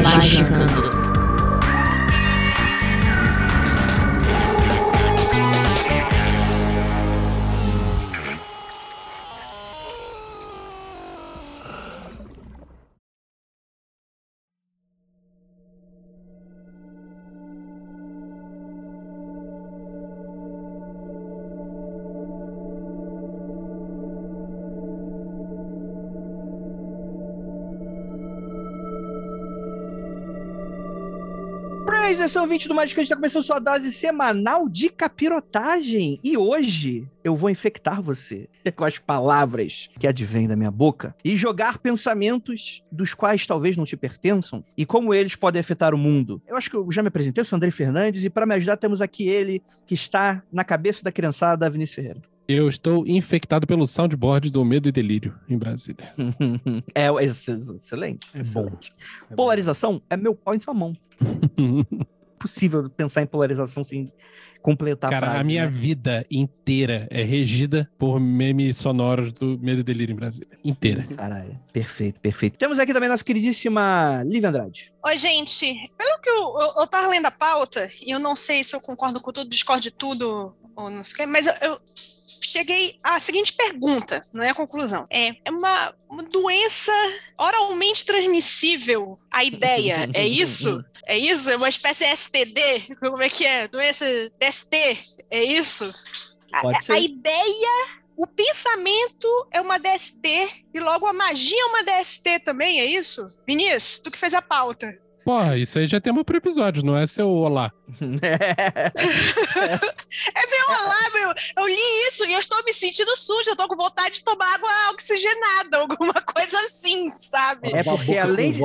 Magicando. Atenção, ouvinte do Magicante, está começando sua dose semanal de capirotagem. E hoje eu vou infectar você com as palavras que advêm da minha boca e jogar pensamentos dos quais talvez não te pertençam e como eles podem afetar o mundo. Eu acho que eu já me apresentei, eu sou André Fernandes e para me ajudar temos aqui ele que está na cabeça da criançada, Vinícius Ferreira. Eu estou infectado pelo soundboard do Medo e Delírio em Brasília. é excelente. É excelente. Bom. Polarização é meu pau em sua mão. Possível pensar em polarização sem completar Cara, a frase. a minha né? vida inteira é regida por memes sonoros do Medo e Delírio em Brasília. Inteira. Caralho, perfeito, perfeito. Temos aqui também nossa queridíssima Lívia Andrade. Oi, gente. Pelo que eu, eu, eu tava lendo a pauta, e eu não sei se eu concordo com tudo, discordo de tudo, ou não sei o quê, mas eu, eu cheguei à seguinte pergunta, não é a conclusão. É, é uma, uma doença oralmente transmissível, a ideia, é isso? É isso? É uma espécie de STD? Como é que é? Doença DST? É isso? A, a ideia, o pensamento é uma DST e logo a magia é uma DST também, é isso? Vinícius, tu que fez a pauta. Porra, isso aí já tem um pro episódio, não é seu olá. É meu olá, meu. Eu li isso e eu estou me sentindo suja. Eu tô com vontade de tomar água oxigenada, alguma coisa assim, sabe? É porque além de-.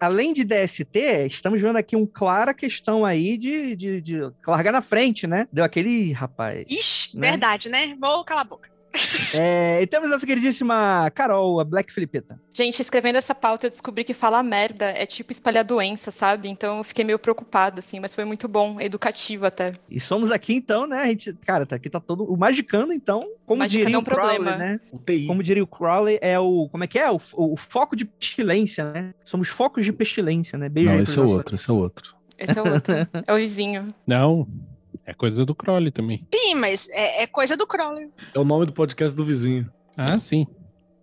Além de DST, estamos vendo aqui um clara questão aí de, de, de largar na frente, né? Deu aquele rapaz. Ixi, né? verdade, né? Vou calar a boca. É, e temos nossa queridíssima Carol, a Black Filipeta. Gente, escrevendo essa pauta, eu descobri que falar merda é tipo espalhar doença, sabe? Então eu fiquei meio preocupada, assim, mas foi muito bom, educativo até. E somos aqui então, né? A gente, cara, tá aqui tá todo o magicando então, como Magicando diria é um o Crowley, problema. né? UTI. Como diria o Crowley, é o, como é que é? O, o foco de pestilência, né? Somos focos de pestilência, né? Beijo Não, esse é o outro, esse é o outro. Esse é o outro. é o vizinho. Não, é coisa do Crowley também. Sim, mas é, é coisa do Crowley. É o nome do podcast do vizinho. Ah, sim.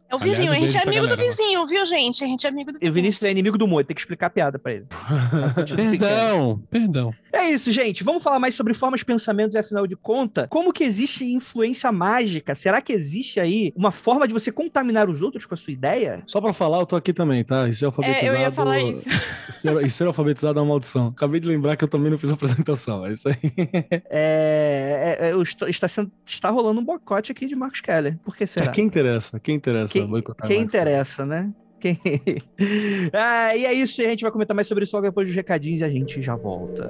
É o Aliás, vizinho, a gente é amigo do galera lá. vizinho, viu, gente? A gente é amigo do E o vizinho. Vinícius é inimigo do Moe, tem que explicar a piada pra ele. Perdão, perdão. É isso, gente. Vamos falar mais sobre formas, pensamentos e, afinal de contas, como que existe influência mágica? Será que existe aí uma forma de você contaminar os outros com a sua ideia? Só pra falar, eu tô aqui também, tá? E ser É, alfabetizado. eu ia falar isso. E ser, e ser alfabetizado é uma maldição. Acabei de lembrar que eu também não fiz apresentação. É isso aí. É, é, é, eu estou- está, sendo, está rolando um boicote aqui de Marcos Keller. Por que será? É, quem interessa? Quem interessa? Quem- Quem interessa, né? Quem... ah, e é isso, a gente vai comentar mais sobre isso logo depois dos recadinhos e a gente já volta.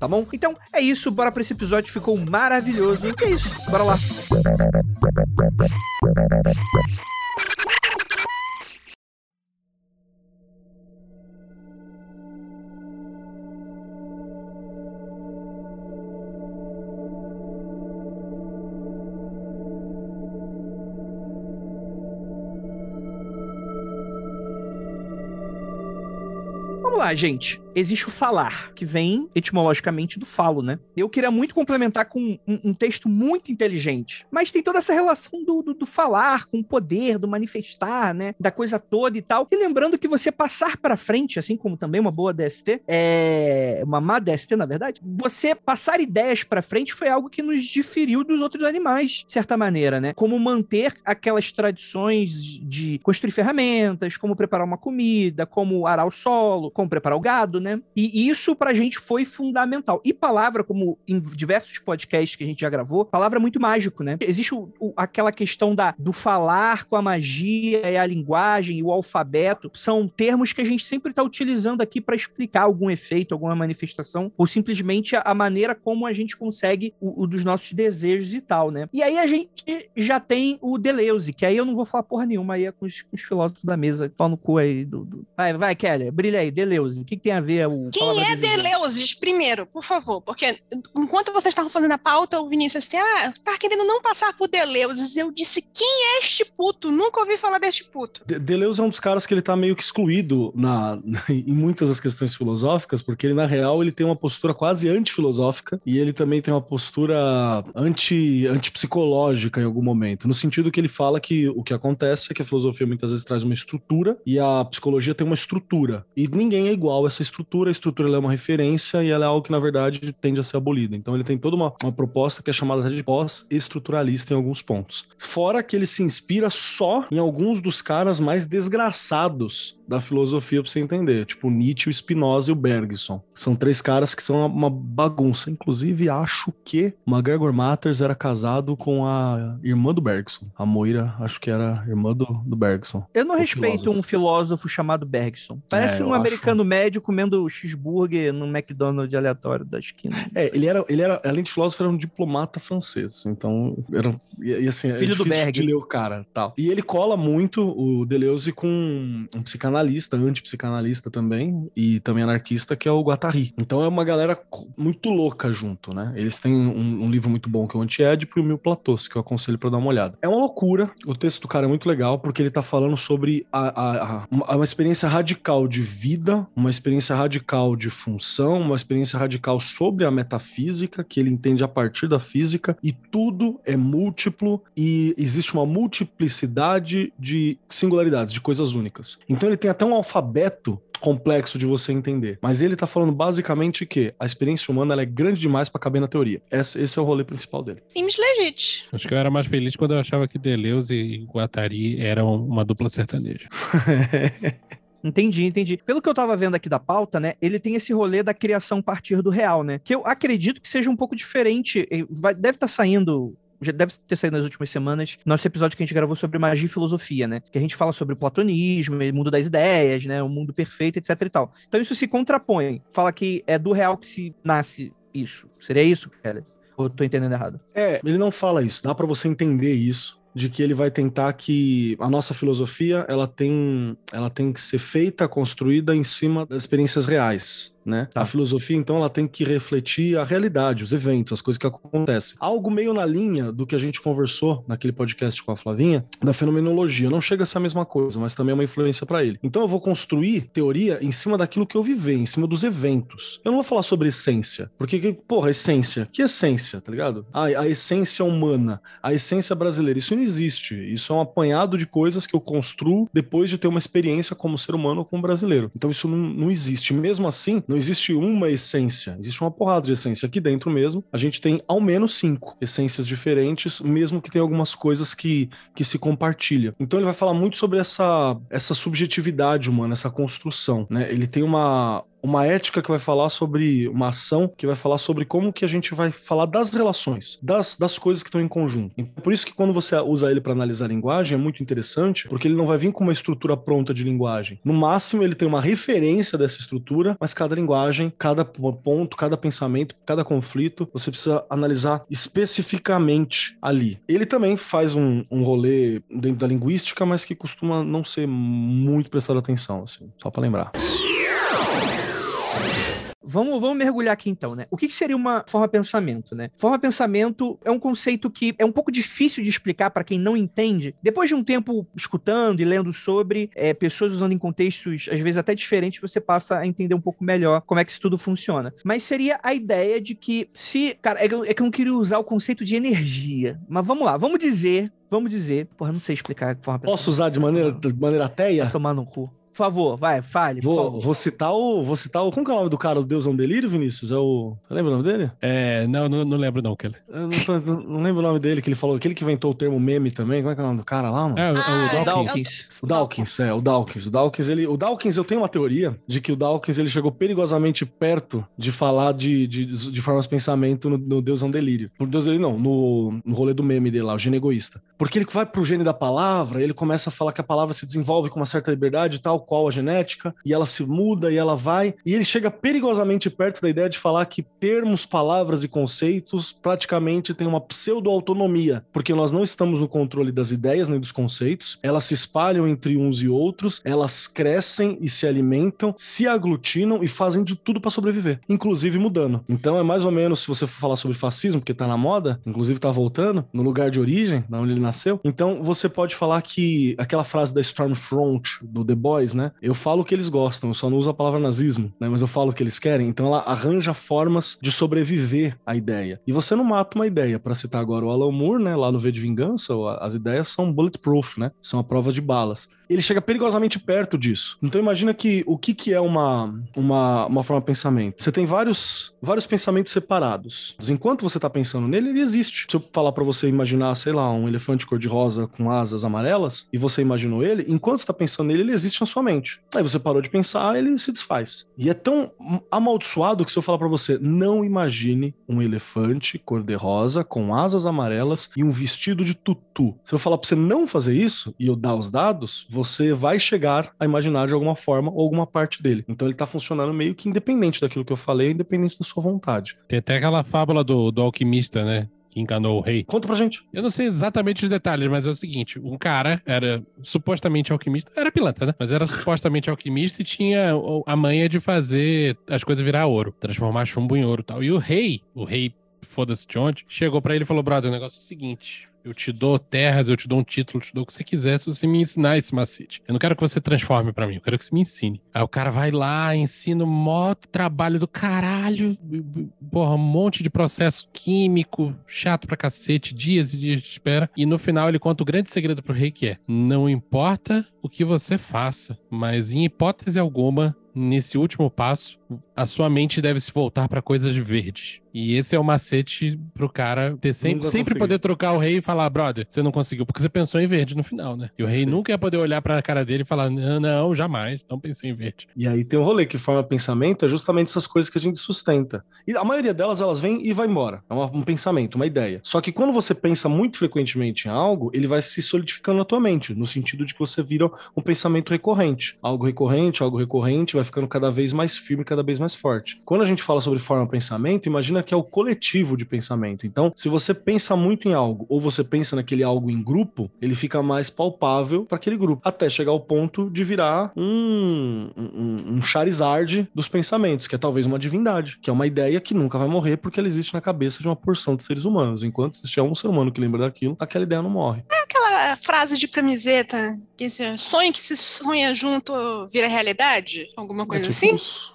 tá bom? Então é isso, bora pra esse episódio, ficou maravilhoso. E é isso, bora lá. Vamos lá, gente. Existe o falar, que vem etimologicamente do falo, né? Eu queria muito complementar com um, um texto muito inteligente, mas tem toda essa relação do, do, do, falar com o poder, do manifestar, né? Da coisa toda e tal. E lembrando que você passar para frente, assim como também uma boa DST, é uma má DST, na verdade, você passar ideias para frente foi algo que nos diferiu dos outros animais, de certa maneira, né? Como manter aquelas tradições de construir ferramentas, como preparar uma comida, como arar o solo, como preparar o gado, né? E isso pra gente foi fundamental. E palavra, como em diversos podcasts que a gente já gravou, palavra é muito mágico, né? Existe o, o, aquela questão da, do falar com a magia e a linguagem e o alfabeto. São termos que a gente sempre está utilizando aqui para explicar algum efeito, alguma manifestação, ou simplesmente a, a maneira como a gente consegue o, o, dos nossos desejos e tal, né? E aí a gente já tem o Deleuze, que aí eu não vou falar porra nenhuma, aí é com os, com os filósofos da mesa, pau no cu aí do, do... Vai, vai, Kelly, brilha aí, Deleuze. O que, que tem a ver o. Quem é Deleuze, primeiro, por favor? Porque enquanto vocês estavam fazendo a pauta, o Vinícius assim, ah, tá querendo não passar por Deleuze. Eu disse, quem é este puto? Nunca ouvi falar deste puto. De Deleuze é um dos caras que ele tá meio que excluído na, em muitas das questões filosóficas, porque ele, na real, ele tem uma postura quase antifilosófica e ele também tem uma postura anti, antipsicológica em algum momento, no sentido que ele fala que o que acontece é que a filosofia muitas vezes traz uma estrutura e a psicologia tem uma estrutura. E ninguém é igual a essa estrutura, a estrutura é uma referência e ela é algo que, na verdade, tende a ser abolida. Então ele tem toda uma, uma proposta que é chamada de pós-estruturalista em alguns pontos. Fora que ele se inspira só em alguns dos caras mais desgraçados da filosofia pra você entender, tipo Nietzsche, o Spinoza e o Bergson. São três caras que são uma bagunça. Inclusive, acho que o McGregor Matters era casado com a irmã do Bergson. A Moira, acho que era irmã do, do Bergson. Eu não respeito filósofo. um filósofo chamado Bergson. Parece é, um americano acho... médio comendo cheeseburger no McDonald's aleatório da esquina. É, ele era, ele era, além de filósofo, era um diplomata francês. Então, era, e, assim, Filho é do Berg. de ler o cara, tal. E ele cola muito o Deleuze com um psicanalista, antipsicanalista também, e também anarquista, que é o Guattari. Então é uma galera muito louca junto, né? Eles têm um, um livro muito bom que é o Antiédipo e o Mil Platôs, que eu aconselho para dar uma olhada. É uma loucura, o texto do cara é muito legal, porque ele tá falando sobre a, a, a uma, uma experiência radical de vida, uma experiência radical de função, uma experiência radical sobre a metafísica, que ele entende a partir da física, e tudo é múltiplo e existe uma multiplicidade de singularidades, de coisas únicas. Então ele tem até um alfabeto complexo de você entender. Mas ele tá falando basicamente que a experiência humana ela é grande demais para caber na teoria. Esse, esse, é o rolê principal dele. Sims legit. Acho que eu era mais feliz quando eu achava que Deleuze e Guattari eram uma dupla sertaneja. Entendi, entendi. Pelo que eu tava vendo aqui da pauta, né, ele tem esse rolê da criação partir do real, né? Que eu acredito que seja um pouco diferente. Vai, deve estar tá saindo já deve ter saído nas últimas semanas, nosso episódio que a gente gravou sobre magia e filosofia, né? Que a gente fala sobre o platonismo, o mundo das ideias, né? O mundo perfeito, etc e tal. Então isso se contrapõe. Fala que é do real que se nasce isso. Seria isso, cara? Ou eu tô entendendo errado? É, ele não fala isso. Dá para você entender isso de que ele vai tentar que a nossa filosofia ela tem ela tem que ser feita construída em cima das experiências reais né? Tá. A filosofia, então, ela tem que refletir a realidade, os eventos, as coisas que acontecem. Algo meio na linha do que a gente conversou naquele podcast com a Flavinha, da fenomenologia. Não chega a ser a mesma coisa, mas também é uma influência para ele. Então, eu vou construir teoria em cima daquilo que eu vivi, em cima dos eventos. Eu não vou falar sobre essência, porque, porra, essência. Que essência, tá ligado? Ah, a essência humana, a essência brasileira. Isso não existe. Isso é um apanhado de coisas que eu construo depois de ter uma experiência como ser humano ou como brasileiro. Então, isso não, não existe. Mesmo assim, não existe uma essência, existe uma porrada de essência. Aqui dentro mesmo, a gente tem ao menos cinco essências diferentes, mesmo que tenha algumas coisas que, que se compartilham. Então ele vai falar muito sobre essa, essa subjetividade humana, essa construção, né? Ele tem uma, uma ética que vai falar sobre uma ação que vai falar sobre como que a gente vai falar das relações, das, das coisas que estão em conjunto. Então, por isso que quando você usa ele para analisar a linguagem é muito interessante, porque ele não vai vir com uma estrutura pronta de linguagem. No máximo, ele tem uma referência dessa estrutura, mas cada linguagem, cada ponto, cada pensamento, cada conflito, você precisa analisar especificamente ali. Ele também faz um, um rolê dentro da linguística, mas que costuma não ser muito prestado atenção, assim, só para lembrar. Vamos, vamos mergulhar aqui então, né? O que, que seria uma forma pensamento, né? Forma pensamento é um conceito que é um pouco difícil de explicar para quem não entende. Depois de um tempo escutando e lendo sobre, é, pessoas usando em contextos às vezes até diferentes, você passa a entender um pouco melhor como é que isso tudo funciona. Mas seria a ideia de que se. Cara, é que eu, é que eu não queria usar o conceito de energia. Mas vamos lá, vamos dizer. Vamos dizer. Porra, não sei explicar a forma Posso usar de maneira, de maneira ateia? Vai tomar no cu. Por favor, vai, fale. Vou, por favor. vou citar o. Vou citar o. Como que é o nome do cara? O Deus é um delírio, Vinícius? É o. Você lembra o nome dele? É, não, não, não lembro não, Kelly. Eu não, tô- não lembro o nome dele, que ele falou. Aquele que inventou o termo meme também. Como é que é o nome do cara lá, mano? É, o- Ah, o é Dawkins. Dawkins. O Dawkins, é, o Dawkins. O Dawkins, ele, o Dawkins, eu tenho uma teoria de que o Dawkins ele chegou perigosamente perto de falar de, de, de formas de pensamento no, no Deus é um delírio. Por Deus ele não, no, no rolê do meme dele lá, o gênio egoísta. Porque ele vai pro gênio da palavra, ele começa a falar que a palavra se desenvolve com uma certa liberdade, tal qual a genética, e ela se muda e ela vai. E ele chega perigosamente perto da ideia de falar que termos, palavras e conceitos praticamente têm uma pseudo-autonomia, porque nós não estamos no controle das ideias nem dos conceitos, elas se espalham entre uns e outros, elas crescem e se alimentam, se aglutinam e fazem de tudo para sobreviver, inclusive mudando. Então é mais ou menos, se você for falar sobre fascismo, porque tá na moda, inclusive tá voltando, no lugar de origem, da onde ele nasceu, então você pode falar que aquela frase da Stormfront, do The Boys, né? Eu falo o que eles gostam, eu só não uso a palavra nazismo, né? Mas eu falo o que eles querem, então ela arranja formas de sobreviver à ideia. E você não mata uma ideia, para citar agora o Alan Moore, né? Lá no V de Vingança, as ideias são bulletproof, né? São a prova de balas. Ele chega perigosamente perto disso. Então imagina que o que, que é uma, uma, uma forma de pensamento? Você tem vários, vários pensamentos separados. Enquanto você tá pensando nele, ele existe. Se eu falar para você imaginar, sei lá, um elefante cor-de-rosa com asas amarelas, e você imaginou ele, enquanto você tá pensando nele, ele existe na sua mente. Aí você parou de pensar, ele se desfaz. E é tão amaldiçoado que se eu falar para você, não imagine um elefante cor-de-rosa com asas amarelas e um vestido de tutu. Se eu falar para você não fazer isso e eu dar os dados, você vai chegar a imaginar de alguma forma ou alguma parte dele. Então ele tá funcionando meio que independente daquilo que eu falei, independente da sua vontade. Tem até aquela fábula do, do alquimista, né? Que enganou o rei. Conta pra gente. Eu não sei exatamente os detalhes, mas é o seguinte: um cara era supostamente alquimista, era pilantra, né? Mas era supostamente alquimista e tinha a manha de fazer as coisas virar ouro, transformar chumbo em ouro e tal. E o rei, o rei, foda-se de onde, chegou pra ele e falou: brother, o negócio é o seguinte. Eu te dou terras, eu te dou um título, eu te dou o que você quiser se você me ensinar esse macete. Eu não quero que você transforme pra mim, eu quero que você me ensine. Aí o cara vai lá, ensina um mó trabalho do caralho, porra, um monte de processo químico, chato pra cacete, dias e dias de espera. E no final ele conta o grande segredo pro rei que é: não importa o que você faça, mas em hipótese alguma, nesse último passo, a sua mente deve se voltar pra coisas verdes. E esse é o macete pro cara ter sempre, sempre poder trocar o rei e falar, brother, você não conseguiu porque você pensou em verde no final, né? E o rei Perfeito. nunca ia poder olhar pra cara dele e falar, não, não, jamais, não pensei em verde. E aí tem um rolê que forma pensamento, é justamente essas coisas que a gente sustenta. E a maioria delas, elas vêm e vai embora. É um pensamento, uma ideia. Só que quando você pensa muito frequentemente em algo, ele vai se solidificando na tua mente, no sentido de que você vira um pensamento recorrente. Algo recorrente, algo recorrente, vai ficando cada vez mais firme, cada vez mais forte. Quando a gente fala sobre forma pensamento, imagina que é o coletivo de pensamento. Então, se você pensa muito em algo, ou você pensa naquele algo em grupo, ele fica mais palpável para aquele grupo, até chegar ao ponto de virar um, um, um Charizard dos pensamentos, que é talvez uma divindade, que é uma ideia que nunca vai morrer porque ela existe na cabeça de uma porção de seres humanos. Enquanto existir um ser humano que lembra daquilo, aquela ideia não morre. Aquela frase de camiseta que sonho que se sonha junto vira realidade? Alguma coisa é tipo assim? Isso.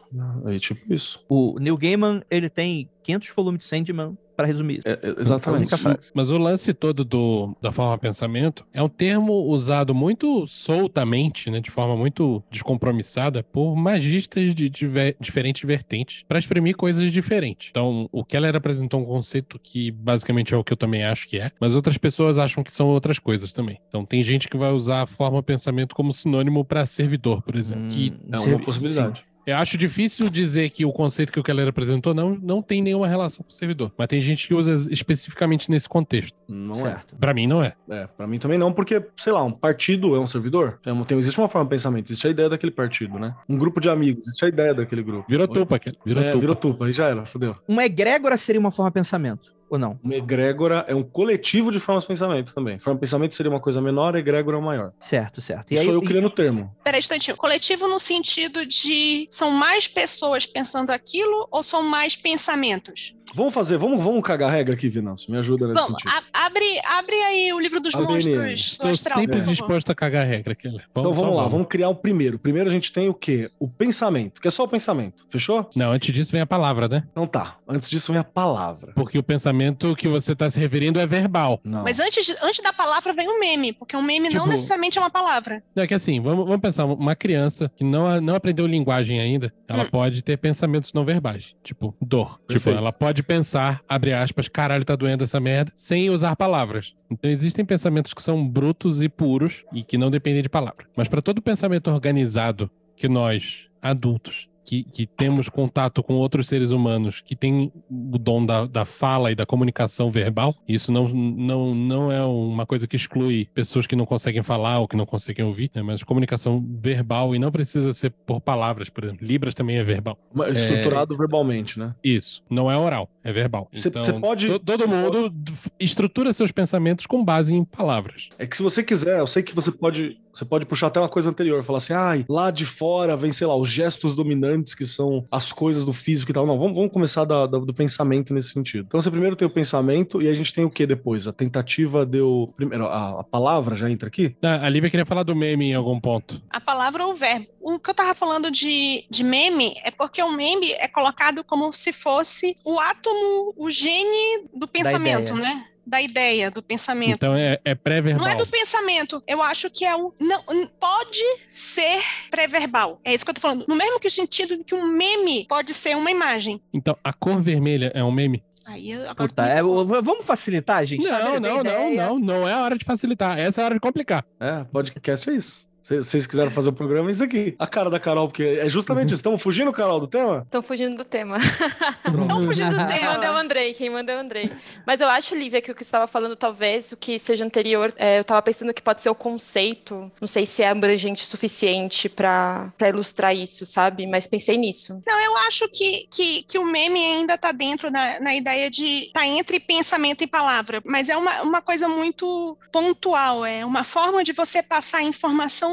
É tipo isso. O Neil Gaiman, ele tem 500 volumes de Sandman pra resumir. É, é, exatamente. Mas o lance todo do, da forma pensamento é um termo usado muito soltamente, né, de forma muito descompromissada, por magistas de diver- diferentes vertentes para exprimir coisas diferentes. Então, o Keller apresentou um conceito que basicamente é o que eu também acho que é, mas outras pessoas acham que são outras coisas também. Então, tem gente que vai usar a forma pensamento como sinônimo para servidor, por exemplo. que Hum, É uma servi- possibilidade. Eu acho difícil dizer que o conceito que o Keller apresentou não, não tem nenhuma relação com o servidor, mas tem gente que usa especificamente nesse contexto. Não certo. Para mim, não é. é. É, pra mim também não, porque, sei lá, um partido é um servidor. É uma- tem, existe uma forma de pensamento, existe a ideia daquele partido, né? Um grupo de amigos, existe a ideia daquele grupo. Virou Oi? tupa, Keller. Virou é, tupa. virou tupa, aí já era, fodeu. Uma egrégora seria uma forma de pensamento, ou não? Uma egrégora é um coletivo de formas de pensamento também. Forma de pensamento seria uma coisa menor, egrégora é uma maior. Certo, certo. E E aí, sou eu e- criando o termo. Peraí, um instantinho. Coletivo no sentido de são mais pessoas pensando aquilo ou são mais pensamentos? Vamos fazer, vamos, vamos cagar a regra aqui, Venâncio. Me ajuda nesse Vamos, sentido. a- abre, abre aí o livro dos ABNM. monstros do Estou astral, sempre disposto a cagar a regra, Keller. Então vamos lá, vamos criar o primeiro. Primeiro a gente tem o quê? O pensamento, que é só o pensamento. Fechou? Não, antes disso vem a palavra, né? Então tá. Antes disso vem a palavra. Porque o pensamento que você está se referindo é verbal. Não. Mas antes, antes da palavra vem um meme, porque um meme não Tipo- necessariamente é uma palavra. Não, É que assim, vamos, vamos pensar, uma criança que não, não aprendeu linguagem ainda, ela Hum. pode ter pensamentos não verbais. Tipo, dor. Tipo, Perfeito. ela pode pensar, abre aspas, caralho, tá doendo essa merda, sem usar palavras. Então existem pensamentos que são brutos e puros e que não dependem de palavra. Mas para todo pensamento organizado que nós, adultos, que, que temos contato com outros seres humanos que têm o dom da, da fala e da comunicação verbal, isso não, não, não é uma coisa que exclui pessoas que não conseguem falar ou que não conseguem ouvir, né? mas comunicação verbal e não precisa ser por palavras, por exemplo. Libras também é verbal. Uma- Estruturado verbalmente, né? Isso, não é oral, é verbal. Cê- então, cê pode- to- todo mundo estrutura seus pensamentos com base em palavras. É que se você quiser, eu sei que você pode, você pode puxar até uma coisa anterior, falar assim, ai, lá de fora vem, sei lá, os gestos dominantes que são as coisas do físico e tal. Não, vamos, vamos começar da- da- do pensamento nesse sentido. Então você primeiro tem o pensamento e a gente tem o que depois? A tentativa deu. Primeiro, a, a palavra já entra aqui? Ah, a Lívia queria falar do meme em algum ponto. A palavra ou o verbo. O que eu tava falando de, de meme é porque o meme é colocado como se fosse o átomo, o gene do pensamento, né? Da ideia, do pensamento. Então é, é pré-verbal. Não é do pensamento. Eu acho que é o. Não, pode ser pré-verbal. É isso que eu tô falando. No mesmo que o sentido de que um meme pode ser uma imagem. Então a cor vermelha é um meme? Aí agora Puta, é, vamos facilitar, gente? Tá Não? Tem não, não, não. Não é a hora de facilitar. Essa é a hora de complicar. É, podcast é isso. Se vocês quiserem fazer o programa, é isso aqui. A cara da Carol, porque é justamente isso. Estamos fugindo, Carol, do tema? Estão fugindo do tema. Estão fugindo do é o tema. Andrei, quem manda é o Andrei. Mas eu acho, Lívia, que o que você estava falando, talvez o que seja anterior, é, eu estava pensando que pode ser o conceito. Não sei se é abrangente o suficiente para ilustrar isso, sabe? Mas pensei nisso. Não, eu acho que, que, que o meme ainda tá dentro na, na ideia de. tá entre pensamento e palavra, mas é uma, uma coisa muito pontual, é uma forma de você passar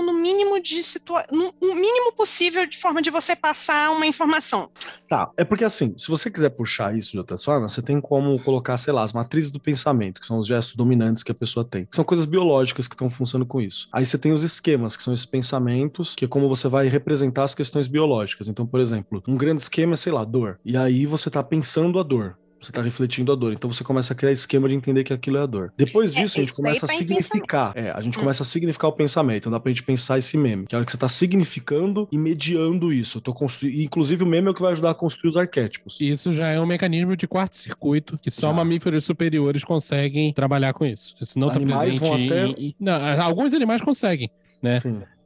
no mínimo de situa no, mínimo possível de forma de você passar uma informação. Tá, é porque assim, se você quiser puxar isso de outras formas, você tem como colocar, sei lá, as matrizes do pensamento, que são os gestos dominantes que a pessoa tem. Que são coisas biológicas que estão funcionando com isso. Aí você tem os esquemas, que são esses pensamentos, que é como você vai representar as questões biológicas. Então, por exemplo, um grande esquema é, sei lá, dor. E aí você tá pensando a dor. Você tá refletindo a dor. Então você começa a criar esquema de entender que aquilo é a dor. Depois É, disso, a gente começa a tá significar. É, a gente Hum. começa a significar o pensamento. Então dá pra gente pensar esse meme. Que é a hora que você tá significando e mediando isso. Eu tô construindo. Inclusive, o meme é o que vai ajudar a construir os arquétipos. E Isso já é um mecanismo de quarto circuito que só Já. mamíferos superiores conseguem trabalhar com isso. Isso não está Animais presente vão até- em- Não, alguns animais conseguem. né?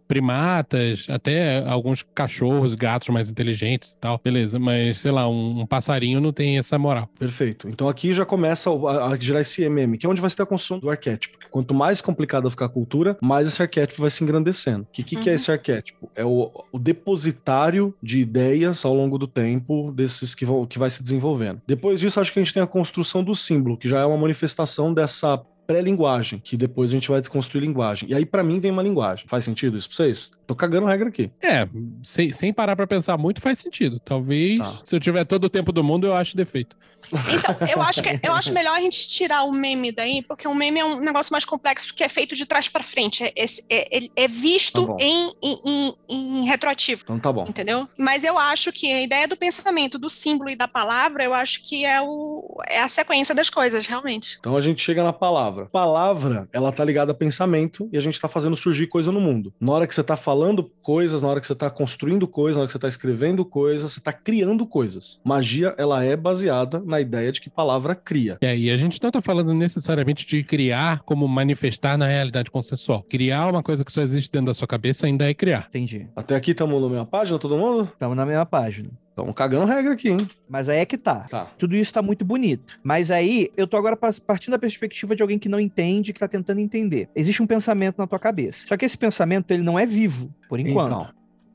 Primatas, até alguns cachorros, gatos mais inteligentes e tal. Beleza, mas sei lá, um, um passarinho não tem essa moral. Perfeito. Então aqui já começa a, a gerar esse MM, que é onde vai ser a construção do arquétipo. Que Quanto mais complicada ficar a cultura, mais esse arquétipo vai se engrandecendo. O que, que, que é Uhum. esse arquétipo? É o, o depositário de ideias ao longo do tempo desses que, vão, que vai se desenvolvendo. Depois disso, acho que a gente tem a construção do símbolo, que já é uma manifestação dessa pré-linguagem, que depois a gente vai construir linguagem. E aí, pra mim, vem uma linguagem. Faz sentido isso pra vocês? Tô cagando regra aqui. É, sem, sem parar pra pensar muito faz sentido. Talvez, Tá. se eu tiver todo o tempo do mundo, eu acho defeito. Então, eu acho, que, eu acho melhor a gente tirar o meme daí, porque o meme é um negócio mais complexo que é feito de trás pra frente. É, é- é- ele é visto Tá bom. em, em, em- em retroativo. Então tá bom. Entendeu? Mas eu acho que a ideia do pensamento, do símbolo e da palavra, eu acho que é, o, é a sequência das coisas, realmente. Então a gente chega na palavra. Palavra, ela tá ligada a pensamento e a gente tá fazendo surgir coisa no mundo. Na hora que você tá falando coisas, na hora que você tá construindo coisas, na hora que você tá escrevendo coisas, você tá criando coisas. Magia, ela é baseada na ideia de que palavra cria. E aí, a gente não tá falando necessariamente de criar como manifestar na realidade consensual. Criar uma coisa que só existe dentro da sua cabeça ainda é criar. Entendi. Até aqui estamos na mesma página, todo mundo? Estamos na mesma página. Estamos cagando regra aqui, hein? Mas aí é que tá. Tá. Tudo isso tá muito bonito. Mas aí, eu tô agora partindo da perspectiva de alguém que não entende, que tá tentando entender. Existe um pensamento na tua cabeça. Só que esse pensamento, ele não é vivo, por enquanto. Então,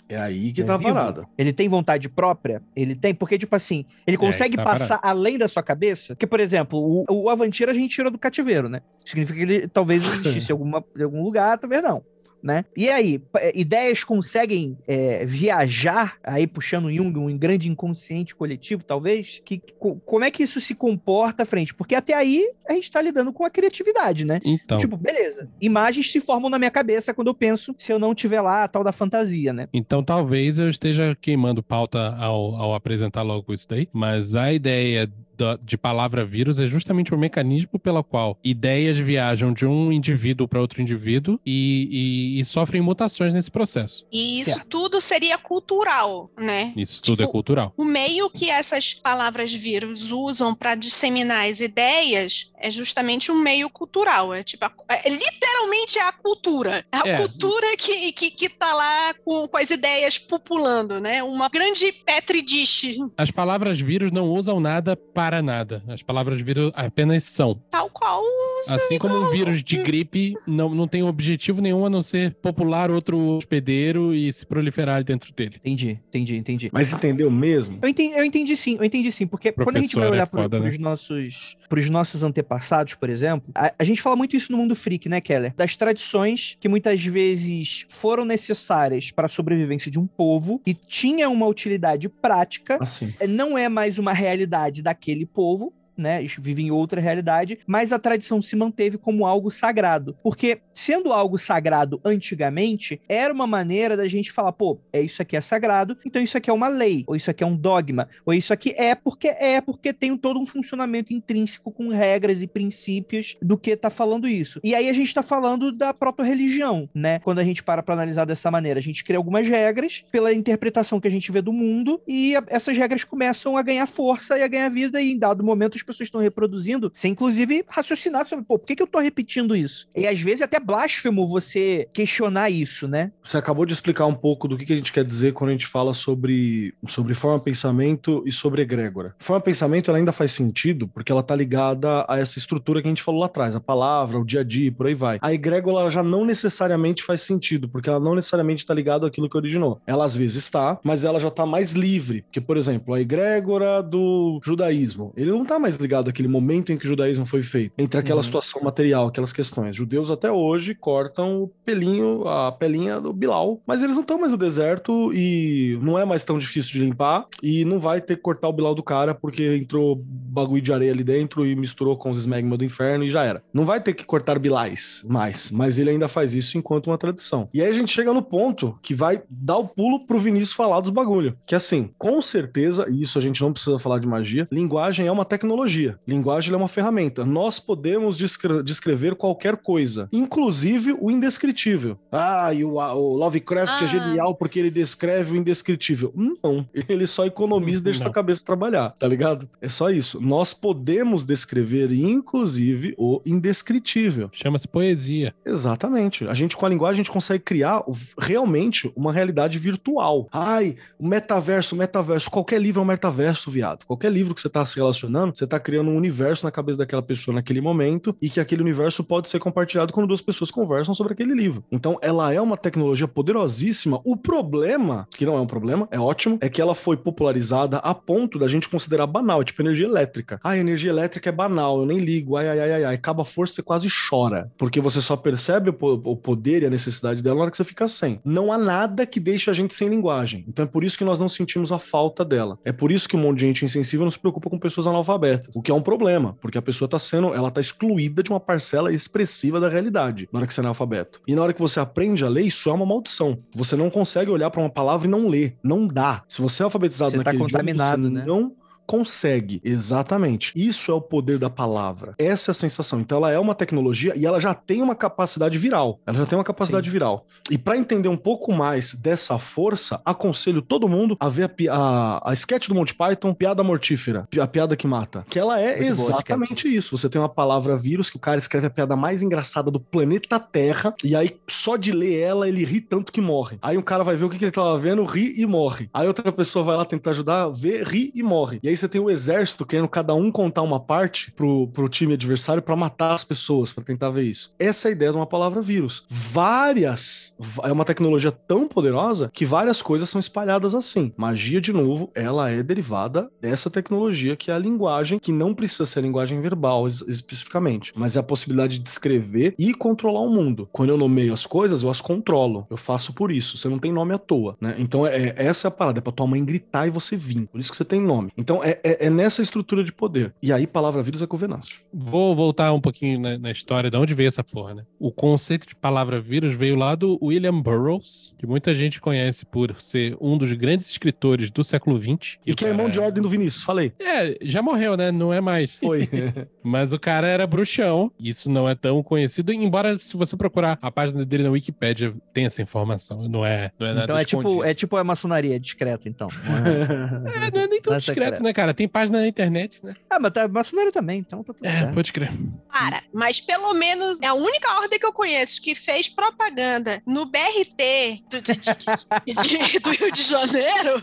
é aí que É tá a vivo? parada. Ele tem vontade própria? Ele tem? Porque, tipo assim, ele consegue tá passar além da sua cabeça? Porque, por exemplo, o, o Avantira a gente tirou do cativeiro, né? Significa que ele talvez existisse em alguma, em algum lugar, talvez não. Né? E aí, é, ideias conseguem é, viajar, aí puxando Jung, um grande inconsciente coletivo, talvez? Que, co- como é que isso se comporta à frente? Porque até aí a gente tá lidando com a criatividade, né? Então, Tipo, beleza. Imagens se formam na minha cabeça quando eu penso, se eu não tiver lá a tal da fantasia, né? então talvez eu esteja queimando pauta ao, ao apresentar logo isso daí, mas a ideia da- de palavra vírus é justamente o mecanismo pelo qual ideias viajam de um indivíduo para outro indivíduo e, e- e sofrem mutações nesse processo. E isso Certo. tudo seria cultural, né? Isso tudo é Tipo, cultural. O meio que essas palavras vírus usam para disseminar as ideias é justamente um meio cultural. É tipo, a- é, literalmente é a cultura. É a É. cultura que, que, que tá lá com, com as ideias populando, né? Uma grande petri dish, As palavras vírus não usam nada para nada. As palavras vírus apenas são. tal qual Assim como um vírus de gripe não, não tem objetivo nenhum a não ser popular outro hospedeiro e se proliferar dentro dele. Entendi, entendi, entendi. Mas entendeu mesmo? Eu entendi, eu entendi sim, eu entendi sim, porque quando a gente vai Professor é olhar pro, foda, né? pros nossos pros nossos antepassados, por exemplo, a, a gente fala muito isso no mundo freak, né, Keller? Das tradições que muitas vezes foram necessárias para a sobrevivência de um povo e tinha uma utilidade prática, Assim. não é mais uma realidade daquele povo, né? Vivem em outra realidade, mas a tradição se manteve como algo sagrado. Porque, sendo algo sagrado antigamente, era uma maneira da gente falar, pô, é isso aqui é sagrado, então isso aqui é uma lei, ou isso aqui é um dogma, ou isso aqui é porque é, porque tem todo um funcionamento intrínseco com regras e princípios do que tá falando isso. E aí a gente tá falando da proto-religião, né? Quando a gente para pra analisar dessa maneira, a gente cria algumas regras pela interpretação que a gente vê do mundo e essas regras começam a ganhar força e a ganhar vida e em dado momento as pessoas estão reproduzindo sem inclusive raciocinar sobre, pô, por que, que eu tô repetindo isso? E às vezes é até blasfemo você questionar isso, né? Você acabou de explicar um pouco do que que a gente quer dizer quando a gente fala sobre, sobre forma pensamento e sobre egrégora. Forma pensamento ela ainda faz sentido porque ela tá ligada a essa estrutura que a gente falou lá atrás, a palavra, o dia a dia, por aí vai. A egrégora já não necessariamente faz sentido, porque ela não necessariamente está ligada àquilo que originou. Ela às vezes está, mas ela já está mais livre. Porque, por exemplo, a egrégora do judaísmo, ele não está mais ligado àquele momento em que o judaísmo foi feito, entre aquela Uhum. situação material, aquelas questões. Judeus até hoje cortam o pelinho, a pelinha do Bilal, mas eles não estão mais no deserto e não é mais tão difícil de limpar e não vai ter que cortar o Bilal do cara porque entrou bagulho de areia ali dentro e misturou com os esmegma do inferno e já era. Não vai ter que cortar Bilais mais, mas ele ainda faz isso enquanto uma tradição. E aí a gente chega no ponto que vai dar o pulo pro Vinícius falar dos bagulho. Que assim, com certeza, e isso a gente não precisa falar de magia, linguagem é uma tecnologia. Linguagem é uma ferramenta. Nós podemos descre- descrever qualquer coisa, inclusive o indescritível. Ah, e o, o Lovecraft é Ah. genial porque ele descreve o indescritível. Não, ele só economiza e deixa Não. sua cabeça trabalhar, tá ligado? É só isso. Nós podemos descrever, inclusive, o indescritível. Chama-se poesia. Exatamente. A gente, com a linguagem, a gente consegue criar realmente uma realidade virtual. Ai, o metaverso, o metaverso. Qualquer livro é um metaverso, viado. Qualquer livro que você tá se relacionando, você tá criando um universo na cabeça daquela pessoa naquele momento e que aquele universo pode ser compartilhado quando duas pessoas conversam sobre aquele livro. Então, ela é uma tecnologia poderosíssima. O problema, que não é um problema, é ótimo, é que ela foi popularizada a ponto da gente considerar banal, tipo energia elétrica. Ah, energia elétrica é banal, eu nem ligo, ai, ai, ai, ai, ai. Acaba a força, você quase chora, porque você só percebe o poder e a necessidade dela na hora que você fica sem. Não há nada que deixe a gente sem linguagem. Então é por isso que nós não sentimos a falta dela. É por isso que um monte de gente insensível não se preocupa com pessoas analfabetas, o que é um problema, porque a pessoa tá sendo, ela tá excluída de uma parcela expressiva da realidade na hora que você é analfabeto. E na hora que você aprende a ler, isso é uma maldição. Você não consegue olhar para uma palavra e não ler. Não dá. Se você é alfabetizado Você tá naquele contaminado, idioma, você né? não consegue. Exatamente. Isso é o poder da palavra. Essa é a sensação. Então ela é uma tecnologia e ela já tem uma capacidade viral. Ela já tem uma capacidade viral. E para entender um pouco mais dessa força, aconselho todo mundo a ver a, a, a sketch do Monty Python, Piada Mortífera, a piada que mata. Que ela é Muito exatamente isso. Você tem uma palavra vírus que o cara escreve a piada mais engraçada do planeta Terra e aí só de ler ela ele ri tanto que morre. Aí um cara vai ver o que, que ele tava vendo, ri e morre. Aí outra pessoa vai lá tentar ajudar, vê, ri e morre. E aí você tem o exército querendo cada um contar uma parte pro, pro time adversário pra matar as pessoas, pra tentar ver isso. Essa é a ideia de uma palavra vírus. Várias. É uma tecnologia tão poderosa que várias coisas são espalhadas assim. Magia, de novo, ela é derivada dessa tecnologia que é a linguagem, que não precisa ser linguagem verbal es- especificamente, mas é a possibilidade de descrever e controlar o mundo. Quando eu nomeio as coisas, eu as controlo. Eu faço por isso. Você não tem nome à toa, né? Então, é, é- essa é a parada. É pra tua mãe gritar e você vir. Por isso que você tem nome. Então, é, é- é nessa estrutura de poder. E aí, palavra vírus é covenâncio. Vou voltar um pouquinho na, na história de onde veio essa porra, né? O conceito de palavra vírus veio lá do William Burroughs, que muita gente conhece por ser um dos grandes escritores do século XX. E que é irmão cara- de ordem do Vinícius, falei. É, já morreu, né? Não é mais. Foi. Mas o cara era bruxão. Isso não é tão conhecido, embora se você procurar a página dele na Wikipédia, tem essa informação. Não é, não é nada Então é tipo, é tipo a maçonaria, é discreto, então. Não é- não é nem tão é discreto, secreto. Né, cara? Tem página na internet, né? ah, mas tá maçonaria também, então tá tudo É, certo. pode crer. Para, mas pelo menos é a única ordem que eu conheço que fez propaganda no BRT do, de- de- de- do Rio de Janeiro.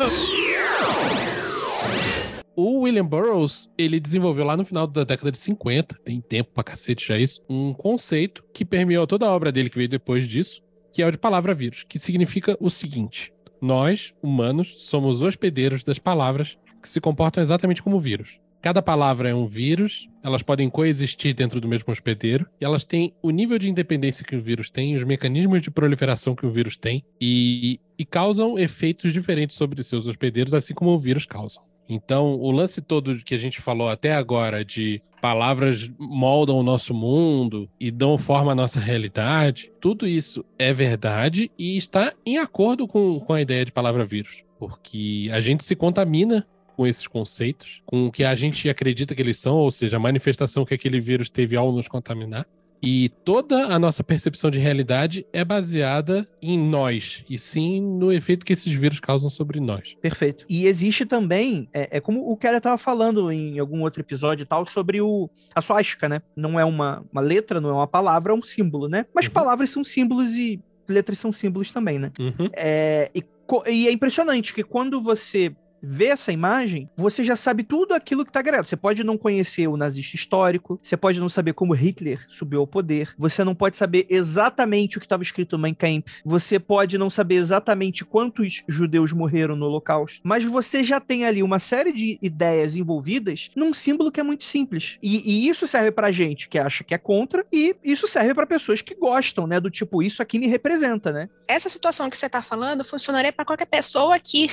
O William Burroughs, ele desenvolveu lá no final da década de 50, tem tempo pra cacete já isso, um conceito que permeou toda a obra dele que veio depois disso, que é o de palavra vírus, que significa o seguinte: nós, humanos, somos hospedeiros das palavras que se comportam exatamente como vírus. Cada palavra é um vírus, elas podem coexistir dentro do mesmo hospedeiro, e elas têm o nível de independência que o vírus tem, os mecanismos de proliferação que o vírus tem, e, e causam efeitos diferentes sobre seus hospedeiros, assim como o vírus causa. Então, o lance todo que a gente falou até agora de palavras moldam o nosso mundo e dão forma à nossa realidade, tudo isso é verdade e está em acordo com, com a ideia de palavra vírus. Porque a gente se contamina com esses conceitos, com o que a gente acredita que eles são, ou seja, a manifestação que aquele vírus teve ao nos contaminar. E toda a nossa percepção de realidade é baseada em nós, e sim no efeito que esses vírus causam sobre nós. Perfeito. E existe também, é, é como o Keller tava falando em algum outro episódio e tal, sobre o, a suástica, né? Não é uma, uma letra, não é uma palavra, é um símbolo, né? Mas Uhum. palavras são símbolos e letras são símbolos também, né? Uhum. É, e, e é impressionante que quando você vê essa imagem, você já sabe tudo aquilo que tá gravado. Você pode não conhecer o nazista histórico, você pode não saber como Hitler subiu ao poder, você não pode saber exatamente o que estava escrito no Mein Kampf, você pode não saber exatamente quantos judeus morreram no Holocausto, mas você já tem ali uma série de ideias envolvidas num símbolo que é muito simples. E, e isso serve pra gente que acha que é contra, e isso serve pra pessoas que gostam, né? Do tipo, isso aqui me representa, né? Essa situação que você está falando funcionaria para qualquer pessoa que,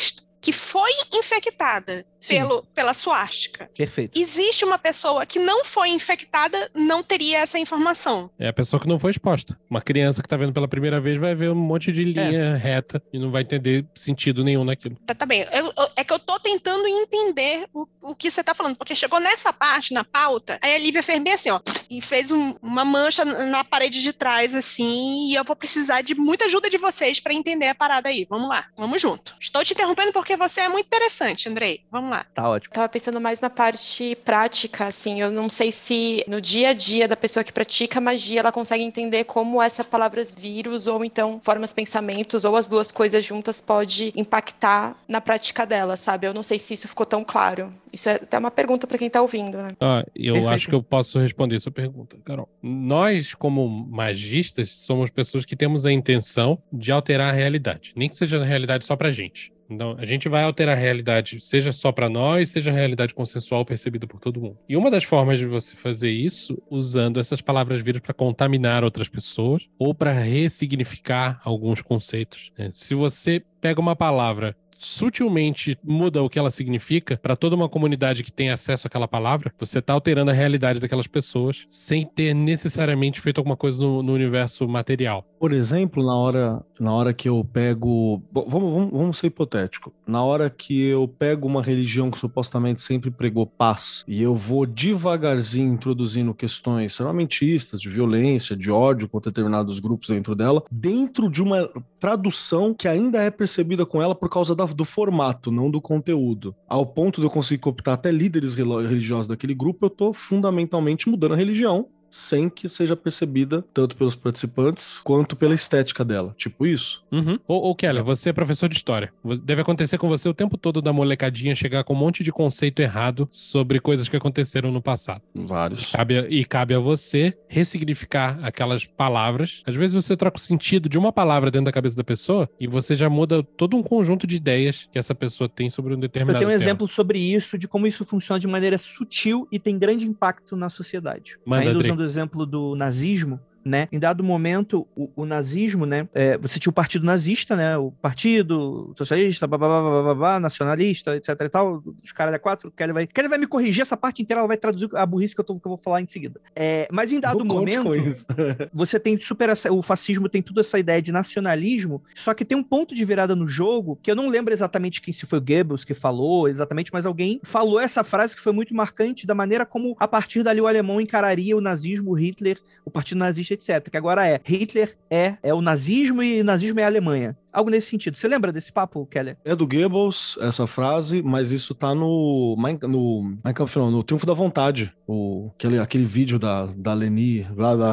que foi infectada Sim. pelo, pela suástica. Perfeito. Existe uma pessoa que não foi infectada, não teria essa informação. É a pessoa que não foi exposta. Uma criança que tá vendo pela primeira vez vai ver um monte de linha reta e não vai entender sentido nenhum naquilo. Tá, tá bem. Eu- eu- é que eu tô tentando entender o, o que você tá falando, porque chegou nessa parte, na pauta, aí a Lívia fez bem assim, ó, e fez um- uma mancha na parede de trás, assim, e eu vou precisar de muita ajuda de vocês pra entender a parada aí. Vamos lá, vamos junto. Estou te interrompendo porque você é muito interessante, Andrei. Vamos lá. Tá ótimo. Tava pensando mais na parte prática, assim. Eu não sei se no dia a dia da pessoa que pratica magia ela consegue entender como essa palavra vírus ou então formas pensamentos ou as duas coisas juntas pode impactar na prática dela, sabe? Eu não sei se isso ficou tão claro. Isso é até uma pergunta para quem tá ouvindo, né? Ah, eu Perfeito. acho que eu posso responder sua pergunta, Carol. Nós, como magistas, somos pessoas que temos a intenção de alterar a realidade, nem que seja a realidade só pra gente. Então, a gente vai alterar a realidade, seja só pra nós, seja a realidade consensual percebida por todo mundo. E uma das formas de você fazer isso, usando essas palavras vírus para contaminar outras pessoas ou para ressignificar alguns conceitos. né? Se você pega uma palavra sutilmente muda o que ela significa para toda uma comunidade que tem acesso àquela palavra, você tá alterando a realidade daquelas pessoas sem ter necessariamente feito alguma coisa no, no universo material. Por exemplo, na hora, na hora que eu pego. Bom, Vamos, vamos, vamos ser hipotético. Na hora que eu pego uma religião que supostamente sempre pregou paz e eu vou devagarzinho introduzindo questões armamentistas, de violência, de ódio contra determinados grupos dentro dela, dentro de uma tradução que ainda é percebida com ela por causa da- do formato, não do conteúdo. Ao ponto de eu conseguir cooptar até líderes religiosos daquele grupo, eu tô fundamentalmente mudando a religião sem que seja percebida tanto pelos participantes quanto pela estética dela. Tipo isso. Uhum. Ô, ô, Keller, você é professor de história. Deve acontecer com você o tempo todo da molecadinha chegar com um monte de conceito errado sobre coisas que aconteceram no passado. Vários. Cabe a- e cabe a você ressignificar aquelas palavras. Às vezes você troca o sentido de uma palavra dentro da cabeça da pessoa e você já muda todo um conjunto de ideias que essa pessoa tem sobre um Eu determinado tenho um tema. exemplo sobre isso, de como isso funciona de maneira sutil e tem grande impacto na sociedade. Manda, Ainda usando exemplo do nazismo, né? Em dado momento, o, o nazismo, né? é, você tinha o partido nazista, né? O partido socialista, babá, babá, nacionalista, etc e tal. Os caras da quatro, Kelly vai, Kelly vai me corrigir essa parte inteira, ela vai traduzir a burrice que eu, tô- que eu vou falar em seguida. É, mas em dado momento, você tem super o fascismo tem toda essa ideia de nacionalismo, só que tem um ponto de virada no jogo que eu não lembro exatamente quem se foi Goebbels que falou exatamente, mas alguém falou essa frase que foi muito marcante da maneira como a partir dali o alemão encararia o nazismo, o Hitler, o partido nazista, etc. Que agora é Hitler é é o nazismo e nazismo é a Alemanha. Algo nesse sentido. Você lembra desse papo, Keller? É do Goebbels essa frase, mas isso tá no no, Kampf, não, no Triunfo da Vontade, o, aquele, aquele vídeo da, da Leni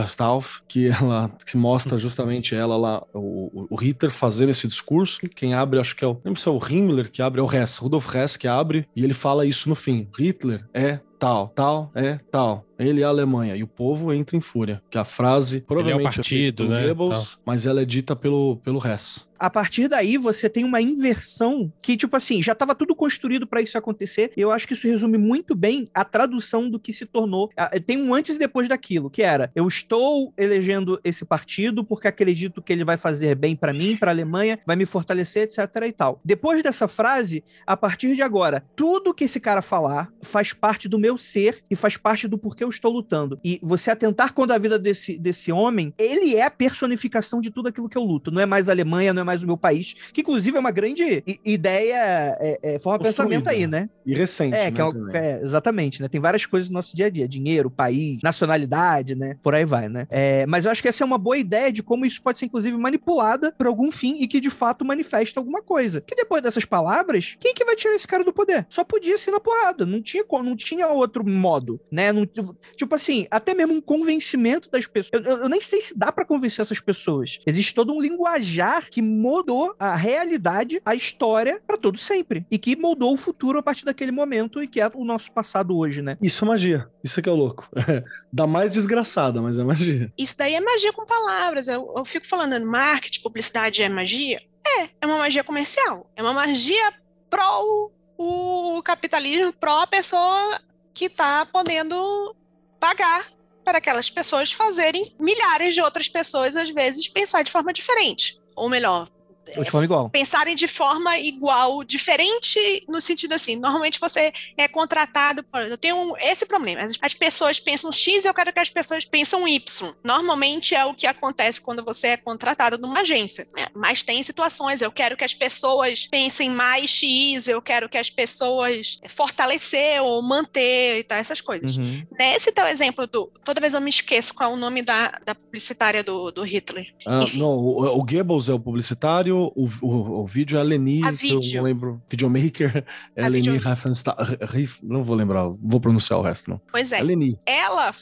Stauf, que ela que mostra justamente ela lá, o, o Hitler fazendo esse discurso. Quem abre, acho que é o. Se é o Himmler que abre, é o Hess, Rudolf Hess que abre, e ele fala isso no fim. Hitler é tal, tal é tal. Ele é a Alemanha. E o povo entra em fúria. Que a frase provavelmente partido, feita pelo né, Goebbels, mas ela é dita pelo, pelo Hess. a partir daí você tem uma inversão que, tipo assim, já estava tudo construído para isso acontecer. E eu acho que isso resume muito bem a tradução do que se tornou. Tem um antes e depois daquilo, que era: eu estou elegendo esse partido porque acredito que ele vai fazer bem para mim, para a Alemanha, vai me fortalecer, etc. e tal. Depois dessa frase, a partir de agora, tudo que esse cara falar faz parte do meu ser e faz parte do porquê eu estou lutando. E você atentar contra a vida desse, desse homem, ele é a personificação de tudo aquilo que eu luto. Não é mais a Alemanha, não é mais o meu país, que inclusive é uma grande ideia, é, é, forma de pensamento aí, né? E recente. É, né, que é, o- também. é, exatamente, né? Tem várias coisas no nosso dia a dia: dinheiro, país, nacionalidade, né? Por aí vai, né? É, mas eu acho que essa é uma boa ideia de como isso pode ser, inclusive, manipulada por algum fim e que de fato manifesta alguma coisa. Que depois dessas palavras, quem que vai tirar esse cara do poder? Só podia ser na porrada, não tinha, não tinha outro modo, né? Não- tipo assim, até mesmo um convencimento das pessoas. Eu, eu- eu nem sei se dá pra convencer essas pessoas. Existe todo um linguajar que mudou a realidade, a história pra todo sempre e que moldou o futuro a partir daquele momento e que é o nosso passado hoje, né? Isso é magia. Isso é que é o louco. Dá mais desgraçada, mas é magia. Isso daí é magia com palavras. Eu, eu fico falando, marketing, publicidade é magia? É, é uma magia comercial. É uma magia pró o capitalismo, pró a pessoa que está podendo pagar para aquelas pessoas fazerem milhares de outras pessoas, às vezes, pensar de forma diferente. Ou melhor, De forma igual. pensarem de forma igual, diferente no sentido assim, normalmente você é contratado por, eu tenho um- esse problema, as, as pessoas pensam X e eu quero que as pessoas pensam Y. Normalmente é o que acontece quando você é contratado numa agência, né? mas tem situações, eu quero que as pessoas pensem mais X, eu quero que as pessoas fortalecer ou manter e tal, essas coisas. Uhum. Nesse teu exemplo do, toda vez eu me esqueço qual é o nome da, da publicitária do, do Hitler. Ah, não, o, o Goebbels é o publicitário, o, o, o vídeo é a Leni, A que eu vídeo. não lembro. Videomaker é A a Leni Riefenstahl. Rief- Não vou lembrar, vou pronunciar o resto, não. Pois é. A Leni. ela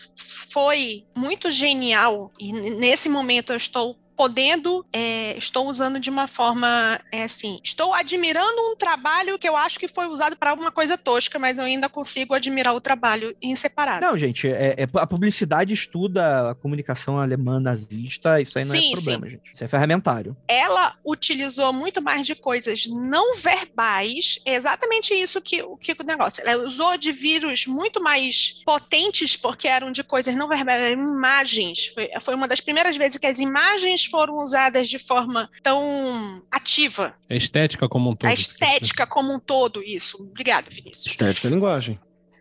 foi muito genial e nesse momento eu estou podendo, é, estou usando de uma forma é, assim, estou admirando um trabalho que eu acho que foi usado para alguma coisa tosca, mas eu ainda consigo admirar o trabalho em separado. Não, gente, é, é- a publicidade estuda a comunicação alemã nazista, isso aí não Sim, é problema, gente. Isso é ferramentário. ela utilizou muito mais de coisas não verbais, é exatamente isso que, o que o negócio. Ela usou de vírus muito mais potentes, porque eram de coisas não verbais, eram imagens. Foi, foi uma das primeiras vezes que as imagens foram usadas de forma tão ativa. A estética como um todo. a estética como um todo, isso. Obrigado, Vinícius. Estética é linguagem.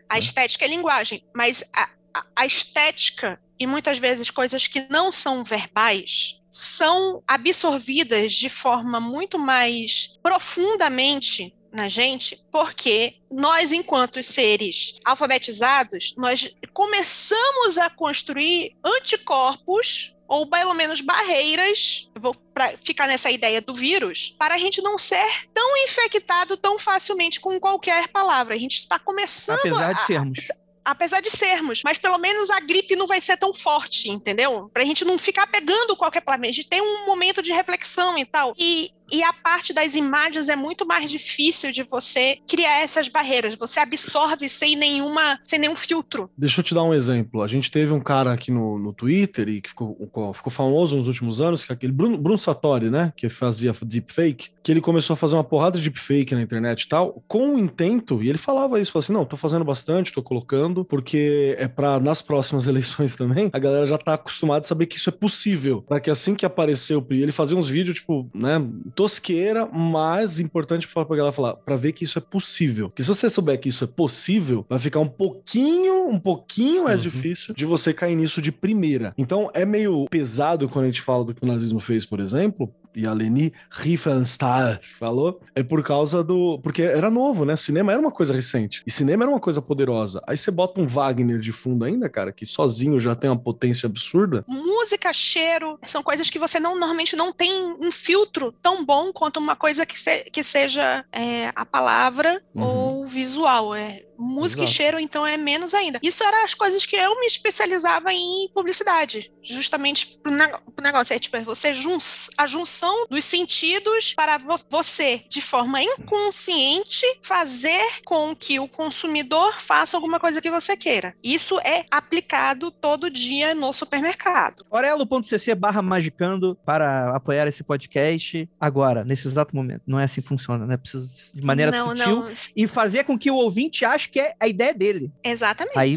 A estética é linguagem, mas a, a- a estética e muitas vezes coisas que não são verbais são absorvidas de forma muito mais profundamente na gente, porque nós, enquanto seres alfabetizados, nós começamos a construir anticorpos ou pelo menos barreiras, vou pra ficar nessa ideia do vírus, para a gente não ser tão infectado tão facilmente com qualquer palavra. A gente está começando Apesar a, de sermos. apesar de sermos, mas pelo menos a gripe não vai ser tão forte, entendeu? Pra gente não ficar pegando qualquer palavra, a gente tem um momento de reflexão e tal. E, e a parte das imagens é muito mais difícil de você criar essas barreiras. Você absorve sem nenhuma, sem nenhum filtro. Deixa eu te dar um exemplo. A gente teve um cara aqui no, no Twitter e que ficou, ficou famoso nos últimos anos, que é aquele Bruno, Bruno Satori, né? Que fazia deepfake, que ele começou a fazer uma porrada de deepfake na internet e tal, com o intento, e ele falava isso, assim: não, tô fazendo bastante, tô colocando, porque é pra nas próximas eleições também, a galera já tá acostumada a saber que isso é possível. Pra que assim que apareceu, ele fazia uns vídeos, tipo, né, tosqueira, mas importante pra galera falar, pra ver que isso é possível. Que se você souber que isso é possível, vai ficar um pouquinho, um pouquinho mais Uhum. difícil de você cair nisso de primeira. Então é meio pesado quando a gente fala do que o nazismo fez, por exemplo, e a Leni Riefenstahl falou, é por causa do. Porque era novo, né? Cinema era uma coisa recente. E cinema era uma coisa poderosa. Aí você bota um Wagner de fundo ainda, cara, que sozinho já tem uma potência absurda. Música, cheiro, são coisas que você não normalmente não tem um filtro tão bom quanto uma coisa que, se- que seja é, a palavra Uhum. ou visual. É, música Exato. e cheiro, então, é menos ainda. Isso eram as coisas que eu me especializava em publicidade, justamente pro, nego- pro negócio. É tipo, é você jun a junção dos sentidos para vo- você, de forma inconsciente, fazer com que o consumidor faça alguma coisa que você queira. Isso é aplicado todo dia no supermercado. Orelo.cc barra magicando para apoiar esse podcast agora, nesse exato momento. Não é assim que funciona, né? Precisa de maneira não, sutil Não, e fazer com que o ouvinte ache que é a ideia dele. exatamente. Aí-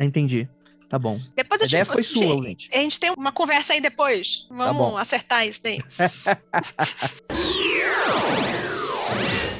Entendi. Tá bom. depois eu A te ideia foi sua, gente. A gente tem uma conversa aí depois. Vamos bom. acertar isso daí.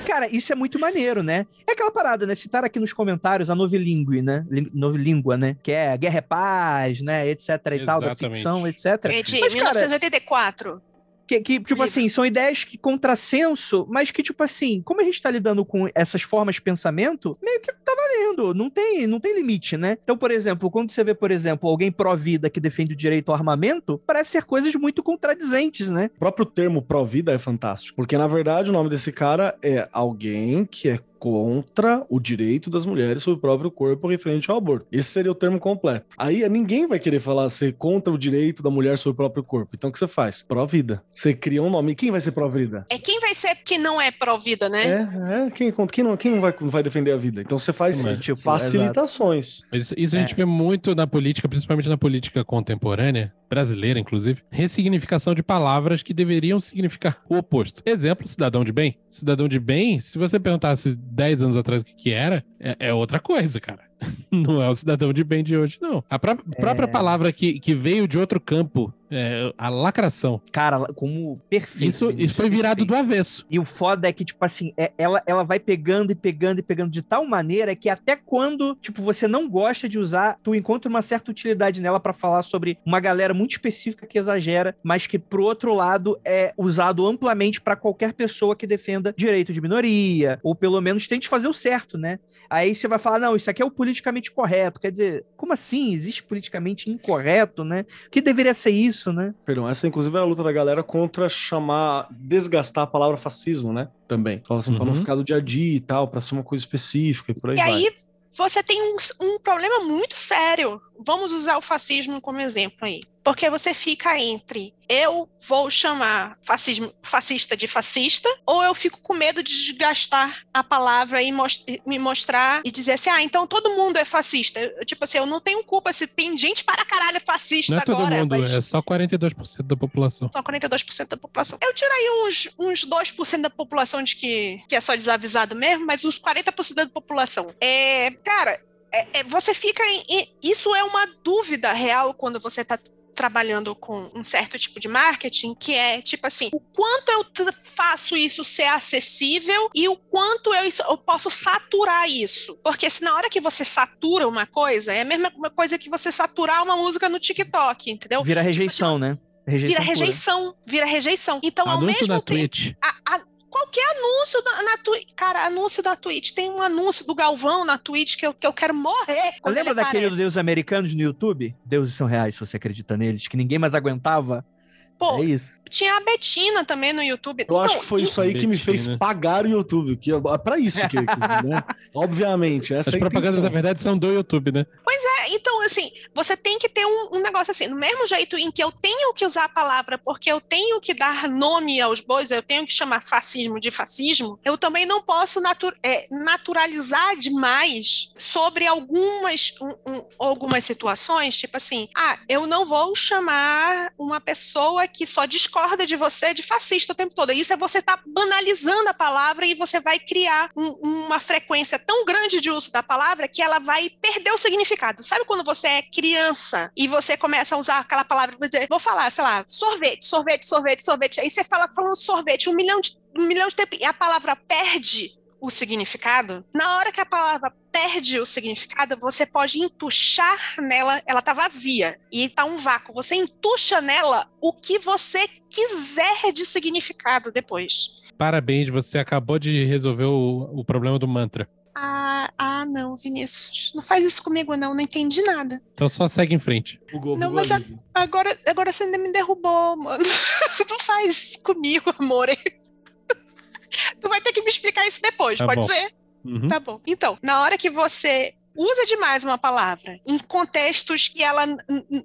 Cara, isso é muito maneiro, né? É aquela parada, né? Citar aqui nos comentários a novilingüe, né? Novilíngua, né? Que é Guerra é Paz, né? Etc e tal, da Exatamente. ficção, etc. É de Mas, cara, 1984. Que, que, tipo assim, são ideias que contrassenso, mas que, tipo assim, como a gente tá lidando com essas formas de pensamento, meio que tá valendo, não tem, não tem limite, né? Então, por exemplo, quando você vê, por exemplo, alguém pró-vida que defende o direito ao armamento, parece ser coisas muito contradizentes, né? O próprio termo pró-vida é fantástico, porque na verdade o nome desse cara é alguém que é contra o direito das mulheres sobre o próprio corpo referente ao aborto. Esse seria o termo completo. Aí ninguém vai querer falar ser contra o direito da mulher sobre o próprio corpo. Então o que você faz? Pró-vida. Você cria um nome. E quem vai ser pró-vida? É quem vai ser que não é pró-vida, né? É, é, quem, quem, não, quem não, vai, não vai defender a vida? Então você faz É, tipo, facilitações. Mas isso, isso a É. gente vê muito na política, principalmente na política contemporânea, brasileira, inclusive, ressignificação de palavras que deveriam significar o oposto. Exemplo, cidadão de bem. Cidadão de bem, se você perguntasse 10 anos atrás o que, que era, é, é outra coisa, cara. Não é o cidadão de bem de hoje, não. A pró- própria palavra que, que veio de outro campo, é, a lacração. Cara, como perfeito. Isso, Vinícius, isso foi virado perfeito. do avesso. E o foda é que, tipo assim, é- ela, ela vai pegando e pegando e pegando de tal maneira que até quando, tipo, você não gosta de usar, tu encontra uma certa utilidade nela pra falar sobre uma galera muito específica que exagera, mas que, pro outro lado, é usado amplamente pra qualquer pessoa que defenda direito de minoria, ou pelo menos tente fazer o certo, né? Aí você vai falar, não, isso aqui é o politicamente correto. Quer dizer, como assim? Existe politicamente incorreto, né? O que deveria ser isso, né? Perdão, essa inclusive é a luta da galera contra chamar, desgastar a palavra fascismo, né? Também. Fala assim, pra não Uhum. ficar do dia a dia e tal, pra ser uma coisa específica e por aí E vai. aí você tem um, um problema muito sério. Vamos usar o fascismo como exemplo aí. Porque você fica entre eu vou chamar fascismo, fascista de fascista, ou eu fico com medo de desgastar a palavra e most me mostrar e dizer assim, ah, então todo mundo é fascista. Eu, tipo assim, eu não tenho culpa se tem gente para caralho fascista Não é todo agora. mundo, mas... é só 42% da população. Só 42% da população. Eu tiro aí uns, uns 2% da população de que, que é só desavisado mesmo, mas uns 40% da população. É, cara, é, é, você fica em, Isso é uma dúvida real quando você está trabalhando com um certo tipo de marketing, que é tipo assim, o quanto eu faço isso ser acessível e o quanto eu, eu, posso saturar isso. Porque se na hora que você satura uma coisa, é a mesma coisa que você saturar uma música no TikTok, entendeu? Vira rejeição, tipo assim, né? Rejeição vira pura. rejeição, vira rejeição. Então, Anúncio ao mesmo tempo. Twitch. A, a, qualquer anúncio na, na Twitch. Cara, anúncio da Twitch. Tem um anúncio do Galvão na Twitch que eu, que eu quero morrer. Lembra ele daquele aparece. deuses americanos no YouTube? Deuses são reais, se você acredita neles, que ninguém mais aguentava. Pô, é isso. tinha a Betina também no YouTube. Eu acho Então, que foi isso aí que me fez pagar o YouTube, que é pra isso que, né? Obviamente, essa As é propagandas, na verdade, são do YouTube, né? É, então, assim, você tem que ter um, um negócio assim, do mesmo jeito em que eu tenho que usar a palavra porque eu tenho que dar nome aos bois, eu tenho que chamar fascismo de fascismo, eu também não posso natu- é, naturalizar demais sobre algumas, um- um- algumas situações, tipo assim, ah, eu não vou chamar uma pessoa que só discorda de você de fascista o tempo todo. Isso é você estar banalizando a palavra e você vai criar um- uma frequência tão grande de uso da palavra que ela vai perder o significado. Sabe quando você é criança e você começa a usar aquela palavra para dizer, vou falar, sei lá, sorvete, sorvete, sorvete, sorvete. Aí você fala falando sorvete um milhão de, um milhão de tempo e a palavra perde o significado. Na hora que a palavra perde o significado, você pode entuchar nela, ela tá vazia e tá um vácuo. Você entucha nela o que você quiser de significado depois. Parabéns, você acabou de resolver o, o problema do mantra. Ah, ah, não, Vinícius. Não faz isso comigo, não. Não entendi nada. Então só segue em frente. Bugou, Não, mas ali. Agora, agora você ainda me derrubou, mano. Não faz isso comigo, amor. Tu vai ter que me explicar isso depois, Tá pode bom. ser? Uhum. Tá bom. Então, na hora que você usa demais uma palavra em contextos que ela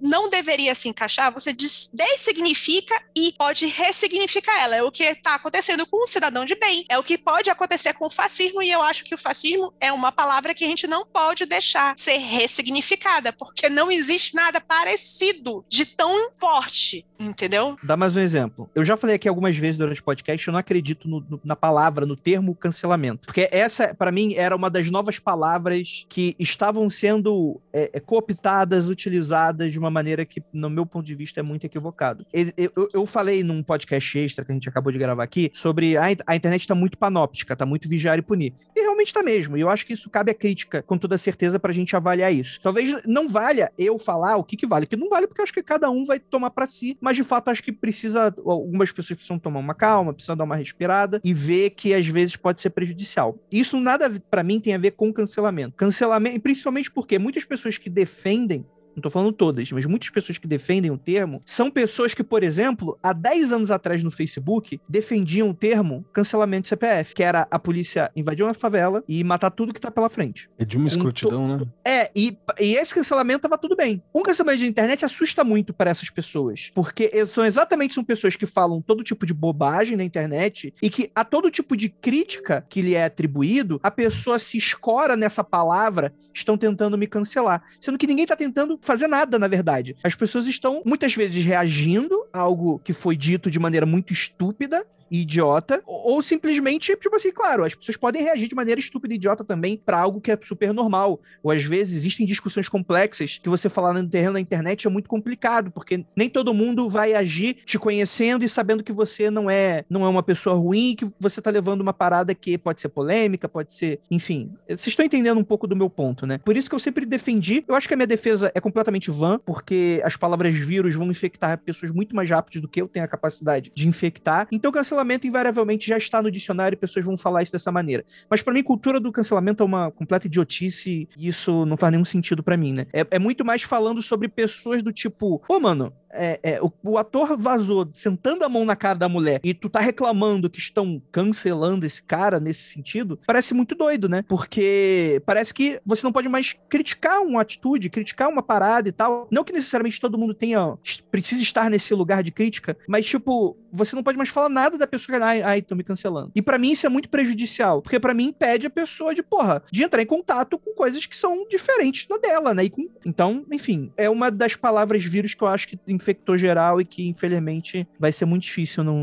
não deveria se encaixar, você des- dessignifica e pode ressignificar ela. É o que está acontecendo com o cidadão de bem. É o que pode acontecer com o fascismo, e eu acho que o fascismo é uma palavra que a gente não pode deixar ser ressignificada, porque não existe nada parecido de tão forte, entendeu? Dá mais um exemplo. Eu já falei aqui algumas vezes durante o podcast, eu não acredito no- no- na palavra, no termo cancelamento. Porque essa, pra mim, era uma das novas palavras que estavam sendo é, é, cooptadas, utilizadas de uma maneira que, no meu ponto de vista, é muito equivocado. Eu, eu- falei num podcast extra que a gente acabou de gravar aqui sobre a, a internet tá muito panóptica, tá muito vigiar e punir. E realmente tá mesmo. E eu acho que isso cabe a crítica, com toda certeza, pra gente avaliar isso. Talvez não valha eu falar o que que vale, que não vale, porque acho que cada um vai tomar pra si, mas de fato acho que precisa, algumas pessoas precisam tomar uma calma, precisam dar uma respirada e ver que às vezes pode ser prejudicial. Isso nada pra mim tem a ver com cancelamento. Cancelamento, principalmente porque muitas pessoas que defendem não tô falando todas, mas muitas pessoas que defendem o termo são pessoas que, por exemplo, há 10 anos atrás no Facebook, defendiam o termo cancelamento de CPF, que era a polícia invadir uma favela e matar tudo que tá pela frente. É de uma escrotidão, né? É, e, e esse cancelamento tava tudo bem. Um cancelamento de internet assusta muito para essas pessoas, porque são exatamente são pessoas que falam todo tipo de bobagem na internet e que a todo tipo de crítica que lhe é atribuído, a pessoa se escora nessa palavra, estão tentando me cancelar, sendo que ninguém tá tentando fazer nada, na verdade. As pessoas estão muitas vezes reagindo a algo que foi dito de maneira muito estúpida idiota, ou simplesmente, tipo assim, claro, as pessoas podem reagir de maneira estúpida e idiota também pra algo que é super normal. Ou às vezes existem discussões complexas que você falar no terreno da internet é muito complicado, porque nem todo mundo vai agir te conhecendo e sabendo que você não é, não é uma pessoa ruim, que você tá levando uma parada que pode ser polêmica, pode ser, enfim. Vocês estão entendendo um pouco do meu ponto, né? Por isso que eu sempre defendi. Eu acho que a minha defesa é completamente vã, porque as palavras vírus vão infectar pessoas muito mais rápido do que eu tenho a capacidade de infectar. Então, cancelamento invariavelmente já está no dicionário e pessoas vão falar isso dessa maneira. Mas pra mim, cultura do cancelamento é uma completa idiotice e isso não faz nenhum sentido pra mim, né? É, é muito mais falando sobre pessoas do tipo, pô, mano, é, é, o, o ator vazou sentando a mão na cara da mulher e tu tá reclamando que estão cancelando esse cara nesse sentido, parece muito doido, né? Porque parece que você não pode mais criticar uma atitude, criticar uma parada e tal. Não que necessariamente todo mundo tenha, precisa estar nesse lugar de crítica, mas tipo, você não pode mais falar nada da pessoa que, ai, ai, tô me cancelando. E para mim isso é muito prejudicial, porque para mim impede a pessoa de, porra, de entrar em contato com coisas que são diferentes da dela, né? Com... Então, enfim, é uma das palavras vírus que eu acho que infectou geral e que, infelizmente, vai ser muito difícil não,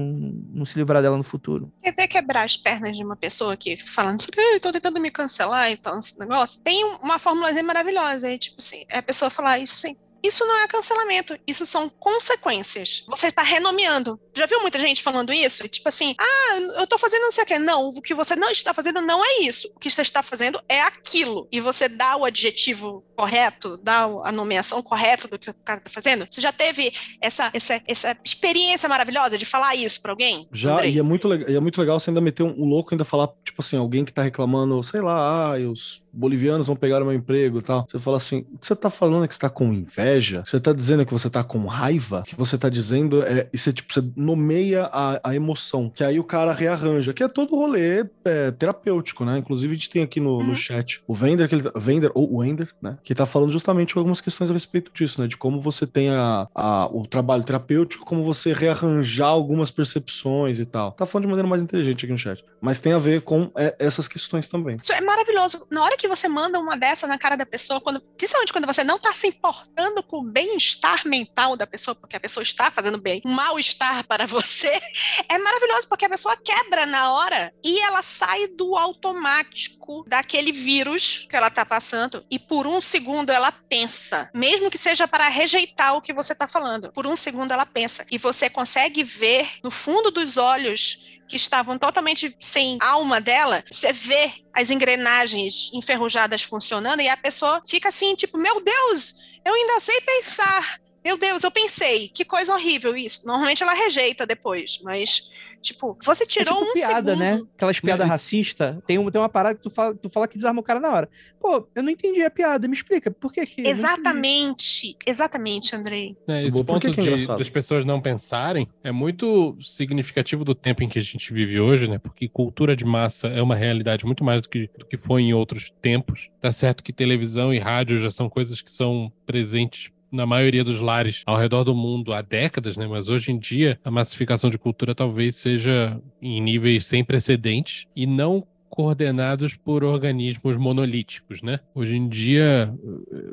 não se livrar dela no futuro. Quer ver quebrar as pernas de uma pessoa que falando assim, tô tentando me cancelar e tal, esse negócio? Tem uma formulazinha maravilhosa, aí, tipo assim, é a pessoa falar isso assim, isso não é cancelamento, isso são consequências. Você está renomeando. Já viu muita gente falando isso? Tipo assim, ah, eu tô fazendo não sei o quê. Não, o que você não está fazendo não é isso. O que você está fazendo é aquilo. E você dá o adjetivo correto, dá a nomeação correta do que o cara está fazendo. Você já teve essa, essa, essa experiência maravilhosa de falar isso para alguém? Já, Andrei? e é, muito, e é muito legal você ainda meter um, um louco ainda falar, tipo assim, alguém que tá reclamando, sei lá, ah, os bolivianos vão pegar o meu emprego e tal. Você fala assim, o que você tá falando é que você tá com inveja? Você tá dizendo que você tá com raiva? Que você tá dizendo é. E você, tipo, você nomeia a, a emoção, que aí o cara rearranja, que é todo rolê é, terapêutico, né? Inclusive, a gente tem aqui no, uhum. no chat o Vender, que ele, tá, Vender, ou o Wender, né? Que tá falando justamente algumas questões a respeito disso, né? De como você tem a, a, o trabalho terapêutico, como você rearranjar algumas percepções e tal. Tá falando de maneira mais inteligente aqui no chat. Mas tem a ver com é, essas questões também. Isso é maravilhoso. Na hora que você manda uma dessa na cara da pessoa, quando, principalmente quando você não tá se importando com o bem-estar mental da pessoa, porque a pessoa está fazendo bem, um mal-estar para você, é maravilhoso, porque a pessoa quebra na hora e ela sai do automático daquele vírus que ela tá passando e por um segundo ela pensa, mesmo que seja para rejeitar o que você tá falando, por um segundo ela pensa e você consegue ver no fundo dos olhos que estavam totalmente sem alma dela, você vê as engrenagens enferrujadas funcionando e a pessoa fica assim, tipo, meu Deus, eu ainda sei pensar. Meu Deus, eu pensei, que coisa horrível isso. Normalmente ela rejeita depois, mas Tipo, você é tirou é tipo um piada, né? segundo. né? Aquelas piadas racistas. Tem, um, tem uma parada que tu fala, tu fala que desarma o cara na hora. Pô, eu não entendi a piada. Me explica, por que que... Exatamente. Exatamente, Andrei. É, esse Bom, ponto que que é de, das pessoas não pensarem é muito significativo do tempo em que a gente vive hoje, né? Porque cultura de massa é uma realidade muito mais do que, do que foi em outros tempos. Tá certo que televisão e rádio já são coisas que são presentes na maioria dos lares ao redor do mundo há décadas, né? Mas hoje em dia a massificação de cultura talvez seja em níveis sem precedentes e não coordenados por organismos monolíticos, né? Hoje em dia,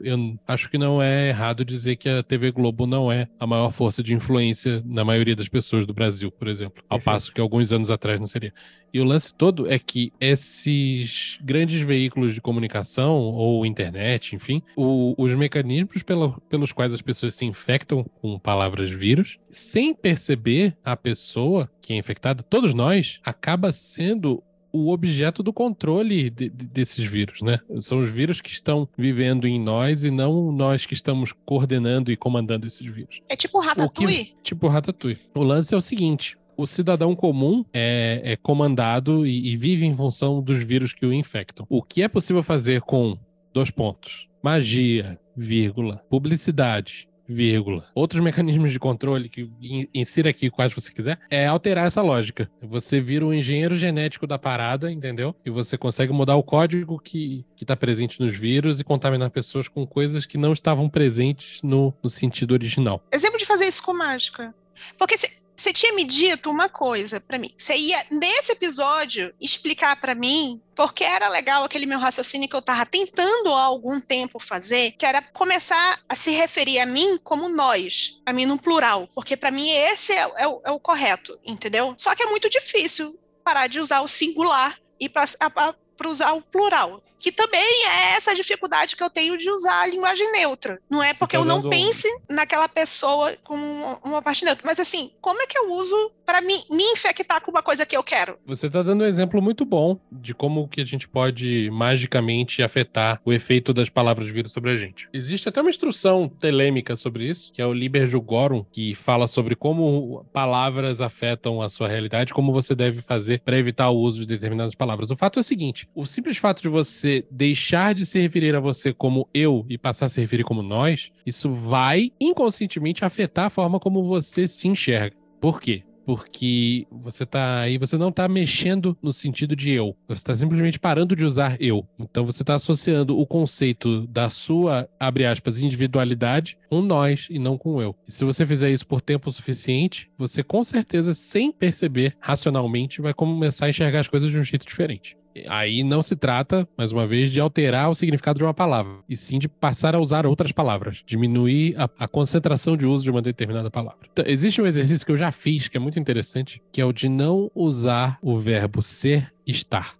eu acho que não é errado dizer que a TV Globo não é a maior força de influência na maioria das pessoas do Brasil, por exemplo, ao passo que alguns anos atrás não seria. E o lance todo é que esses grandes veículos de comunicação ou internet, enfim, o, os mecanismos pela, pelos quais as pessoas se infectam com palavras vírus, sem perceber a pessoa que é infectada, todos nós, acaba sendo o objeto do controle de, de, desses vírus, né? São os vírus que estão vivendo em nós e não nós que estamos coordenando e comandando esses vírus. É tipo Ratatouille? Que, tipo Ratatouille. O lance é o seguinte: o cidadão comum é, é comandado e, e, vive em função dos vírus que o infectam. O que é possível fazer com dois pontos? Magia, vírgula, publicidade, vírgula. Outros mecanismos de controle que insira aqui quais você quiser, é alterar essa lógica. Você vira o engenheiro genético da parada, entendeu? E você consegue mudar o código que, que tá presente nos vírus e contaminar pessoas com coisas que não estavam presentes no, no sentido original. Exemplo de fazer isso com mágica. Porque se, você tinha me dito uma coisa para mim. Você ia, nesse episódio, explicar para mim porque era legal aquele meu raciocínio que eu estava tentando há algum tempo fazer, que era começar a se referir a mim como nós, a mim no plural, porque para mim esse é, é, é, o correto, entendeu? Só que é muito difícil parar de usar o singular e para usar o plural que também é essa dificuldade que eu tenho de usar a linguagem neutra. Não é porque tá eu não pense naquela pessoa como uma parte neutra, mas assim, como é que eu uso para me, me infectar com uma coisa que eu quero. Você tá dando um exemplo muito bom de como que a gente pode magicamente afetar o efeito das palavras vírus sobre a gente. Existe até uma instrução telêmica sobre isso, que é o Liber Jugorum, que fala sobre como palavras afetam a sua realidade, como você deve fazer para evitar o uso de determinadas palavras. O fato é o seguinte: o simples fato de você deixar de se referir a você como eu e passar a se referir como nós, isso vai inconscientemente afetar a forma como você se enxerga. Por quê? Porque você tá aí, você não tá mexendo no sentido de eu. Você está simplesmente parando de usar eu. Então você está associando o conceito da sua, abre aspas, individualidade com nós e não com eu. E se você fizer isso por tempo suficiente, você com certeza, sem perceber racionalmente, vai começar a enxergar as coisas de um jeito diferente. Aí não se trata, mais uma vez, de alterar o significado de uma palavra, e sim de passar a usar outras palavras, diminuir a, a concentração de uso de uma determinada palavra. Então, existe um exercício que eu já fiz, que é muito interessante, que é o de não usar o verbo ser estar.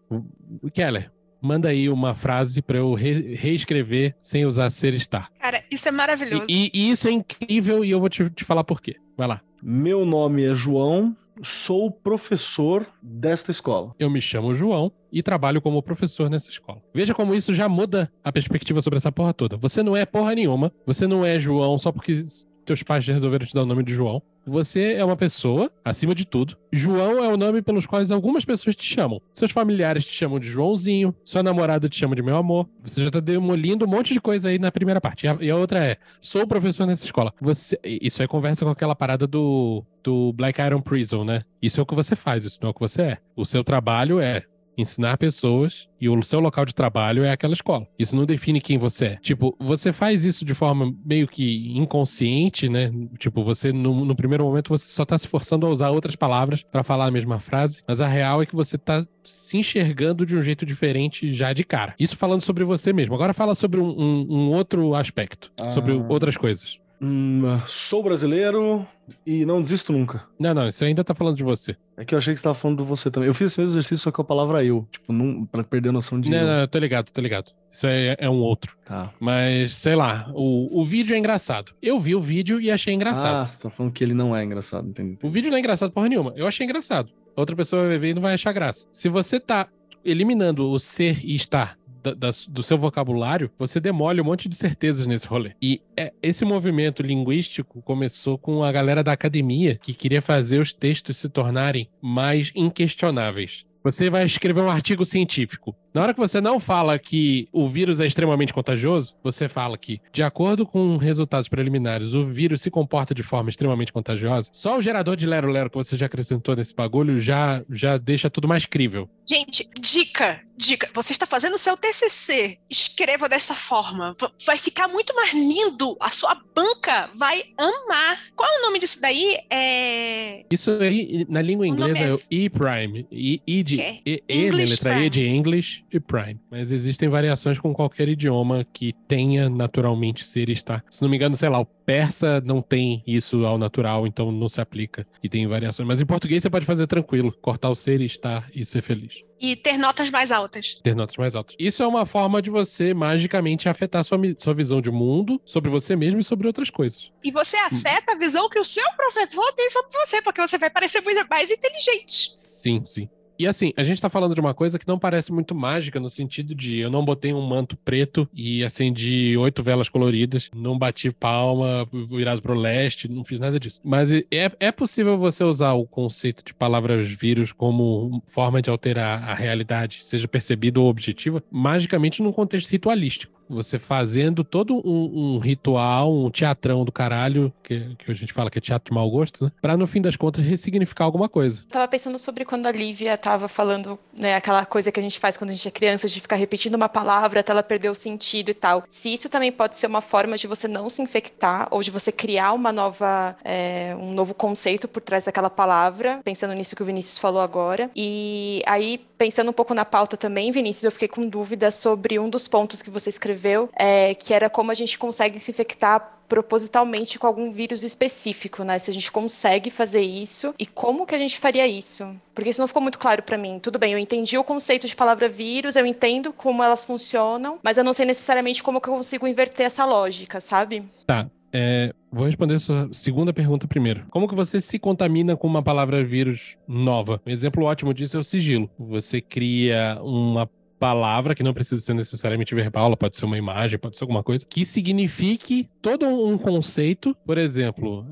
Keller, manda aí uma frase para eu re reescrever sem usar ser estar. Cara, isso é maravilhoso. E, e, e isso é incrível e eu vou te, te falar por quê. Vai lá. Meu nome é João, sou professor desta escola. Eu me chamo João e trabalho como professor nessa escola. Veja como isso já muda a perspectiva sobre essa porra toda. Você não é porra nenhuma, você não é João só porque teus pais resolveram te dar o nome de João. Você é uma pessoa, acima de tudo. João é o nome pelos quais algumas pessoas te chamam. Seus familiares te chamam de Joãozinho, sua namorada te chama de meu amor. Você já tá demolindo um monte de coisa aí na primeira parte. E a, outra é: sou professor nessa escola. Você, isso é conversa com aquela parada do, do Black Iron Prison, né? Isso é o que você faz, isso não é o que você é. O seu trabalho é ensinar pessoas e o seu local de trabalho é aquela escola. Isso não define quem você é. Tipo, você faz isso de forma meio que inconsciente, né? Tipo, você no, no primeiro momento você só tá se forçando a usar outras palavras para falar a mesma frase, mas a real é que você tá se enxergando de um jeito diferente já de cara. Isso falando sobre você mesmo. Agora fala sobre um, um, um outro aspecto, ah. sobre outras coisas. Hum, sou brasileiro e não desisto nunca. Não, não, isso ainda tá falando de você. É que eu achei que você tava falando de você também. Eu fiz esse mesmo exercício, só com a palavra eu. Tipo, não, pra perder a noção de. Não, eu. não, tô ligado, tô ligado. Isso é, é um outro. Tá. Mas, sei lá, o, o vídeo é engraçado. Eu vi o vídeo e achei engraçado. Ah, você tá falando que ele não é engraçado, entendi. O vídeo não é engraçado porra nenhuma. Eu achei engraçado. Outra pessoa vai ver e não vai achar graça. Se você tá eliminando o ser e estar da, da, do seu vocabulário, você demole um monte de certezas nesse rolê. E é, esse movimento linguístico começou com a galera da academia que queria fazer os textos se tornarem mais inquestionáveis. Você vai escrever um artigo científico. Na hora que você não fala que o vírus é extremamente contagioso, você fala que, de acordo com resultados preliminares, o vírus se comporta de forma extremamente contagiosa. Só o gerador de lero-lero que você já acrescentou nesse bagulho já, já deixa tudo mais crível. Gente, dica, dica. Você está fazendo o seu TCC. Escreva dessa forma. Vai ficar muito mais lindo. A sua banca vai amar. Qual é o nome disso daí? É... Isso aí, na língua inglesa, é... é o E-Prime. E, e de... E, e, né, letra E de English e Prime. Mas existem variações com qualquer idioma que tenha naturalmente ser e estar. Se não me engano, sei lá, o persa não tem isso ao natural, então não se aplica. E tem variações. Mas em português você pode fazer tranquilo. Cortar o ser e estar e ser feliz. E ter notas mais altas. Ter notas mais altas. Isso é uma forma de você magicamente afetar sua, sua visão de mundo, sobre você mesmo e sobre outras coisas. E você afeta a visão que o seu professor tem sobre você, porque você vai parecer muito mais inteligente. Sim, sim. E assim, a gente tá falando de uma coisa que não parece muito mágica, no sentido de eu não botei um manto preto e acendi oito velas coloridas, não bati palma virado pro leste, não fiz nada disso. Mas é, é possível você usar o conceito de palavras vírus como forma de alterar a realidade, seja percebida ou objetiva, magicamente num contexto ritualístico você fazendo todo um, um, ritual, um teatrão do caralho, que, que a gente fala que é teatro de mau gosto, né? Pra no fim das contas ressignificar alguma coisa. Tava pensando sobre quando a Lívia tava falando, né, aquela coisa que a gente faz quando a gente é criança, de ficar repetindo uma palavra até ela perder o sentido e tal. Se isso também pode ser uma forma de você não se infectar ou de você criar uma nova, é, um novo conceito por trás daquela palavra, pensando nisso que o Vinícius falou agora. E aí, pensando um pouco na pauta também, Vinícius, eu fiquei com dúvida sobre um dos pontos que você escreveu escreveu, é, que era como a gente consegue se infectar propositalmente com algum vírus específico, né? Se a gente consegue fazer isso e como que a gente faria isso? Porque isso não ficou muito claro para mim. Tudo bem, eu entendi o conceito de palavra vírus, eu entendo como elas funcionam, mas eu não sei necessariamente como que eu consigo inverter essa lógica, sabe? Tá. É, vou responder sua segunda pergunta primeiro. Como que você se contamina com uma palavra vírus nova? Um exemplo ótimo disso é o sigilo. Você cria uma palavra que não precisa ser necessariamente verbal, pode ser uma imagem, pode ser alguma coisa, que signifique todo um conceito. Por exemplo,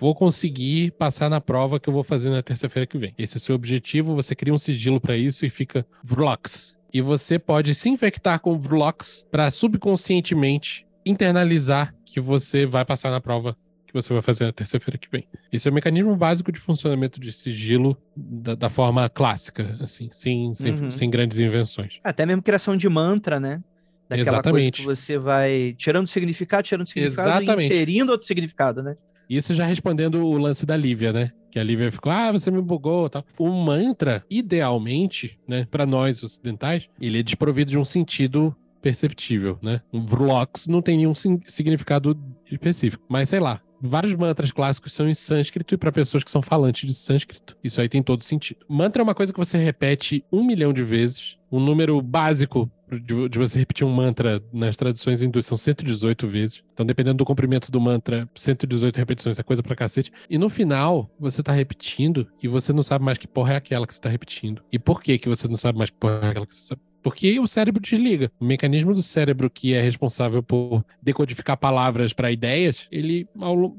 vou conseguir passar na prova que eu vou fazer na terça-feira que vem. Esse é o seu objetivo, você cria um sigilo para isso e fica Vlox. E você pode se infectar com Vlox para subconscientemente internalizar que você vai passar na prova que você vai fazer na terça-feira que vem. Esse é o mecanismo básico de funcionamento de sigilo da, da forma clássica, assim, sem, sem, Uhum. sem grandes invenções. Até mesmo criação de mantra, né? Daquela Exatamente. coisa que você vai tirando significado, tirando significado Exatamente. e inserindo outro significado, né? Isso já respondendo o lance da Lívia, né? Que a Lívia ficou, ah, você me bugou e tal. O mantra, idealmente, né, para nós ocidentais, ele é desprovido de um sentido perceptível, né? Um Vlox não tem nenhum significado específico. Mas sei lá, vários mantras clássicos são em sânscrito e para pessoas que são falantes de sânscrito. Isso aí tem todo sentido. Mantra é uma coisa que você repete um milhão de vezes. Um número básico de, de você repetir um mantra nas traduções hindus são 118 vezes. Então, dependendo do comprimento do mantra, 118 repetições é coisa pra cacete. E no final, você tá repetindo e você não sabe mais que porra é aquela que você tá repetindo. E por que que você não sabe mais que porra é aquela que você sabe? Porque o cérebro desliga. O mecanismo do cérebro que é responsável por decodificar palavras pra ideias, ele,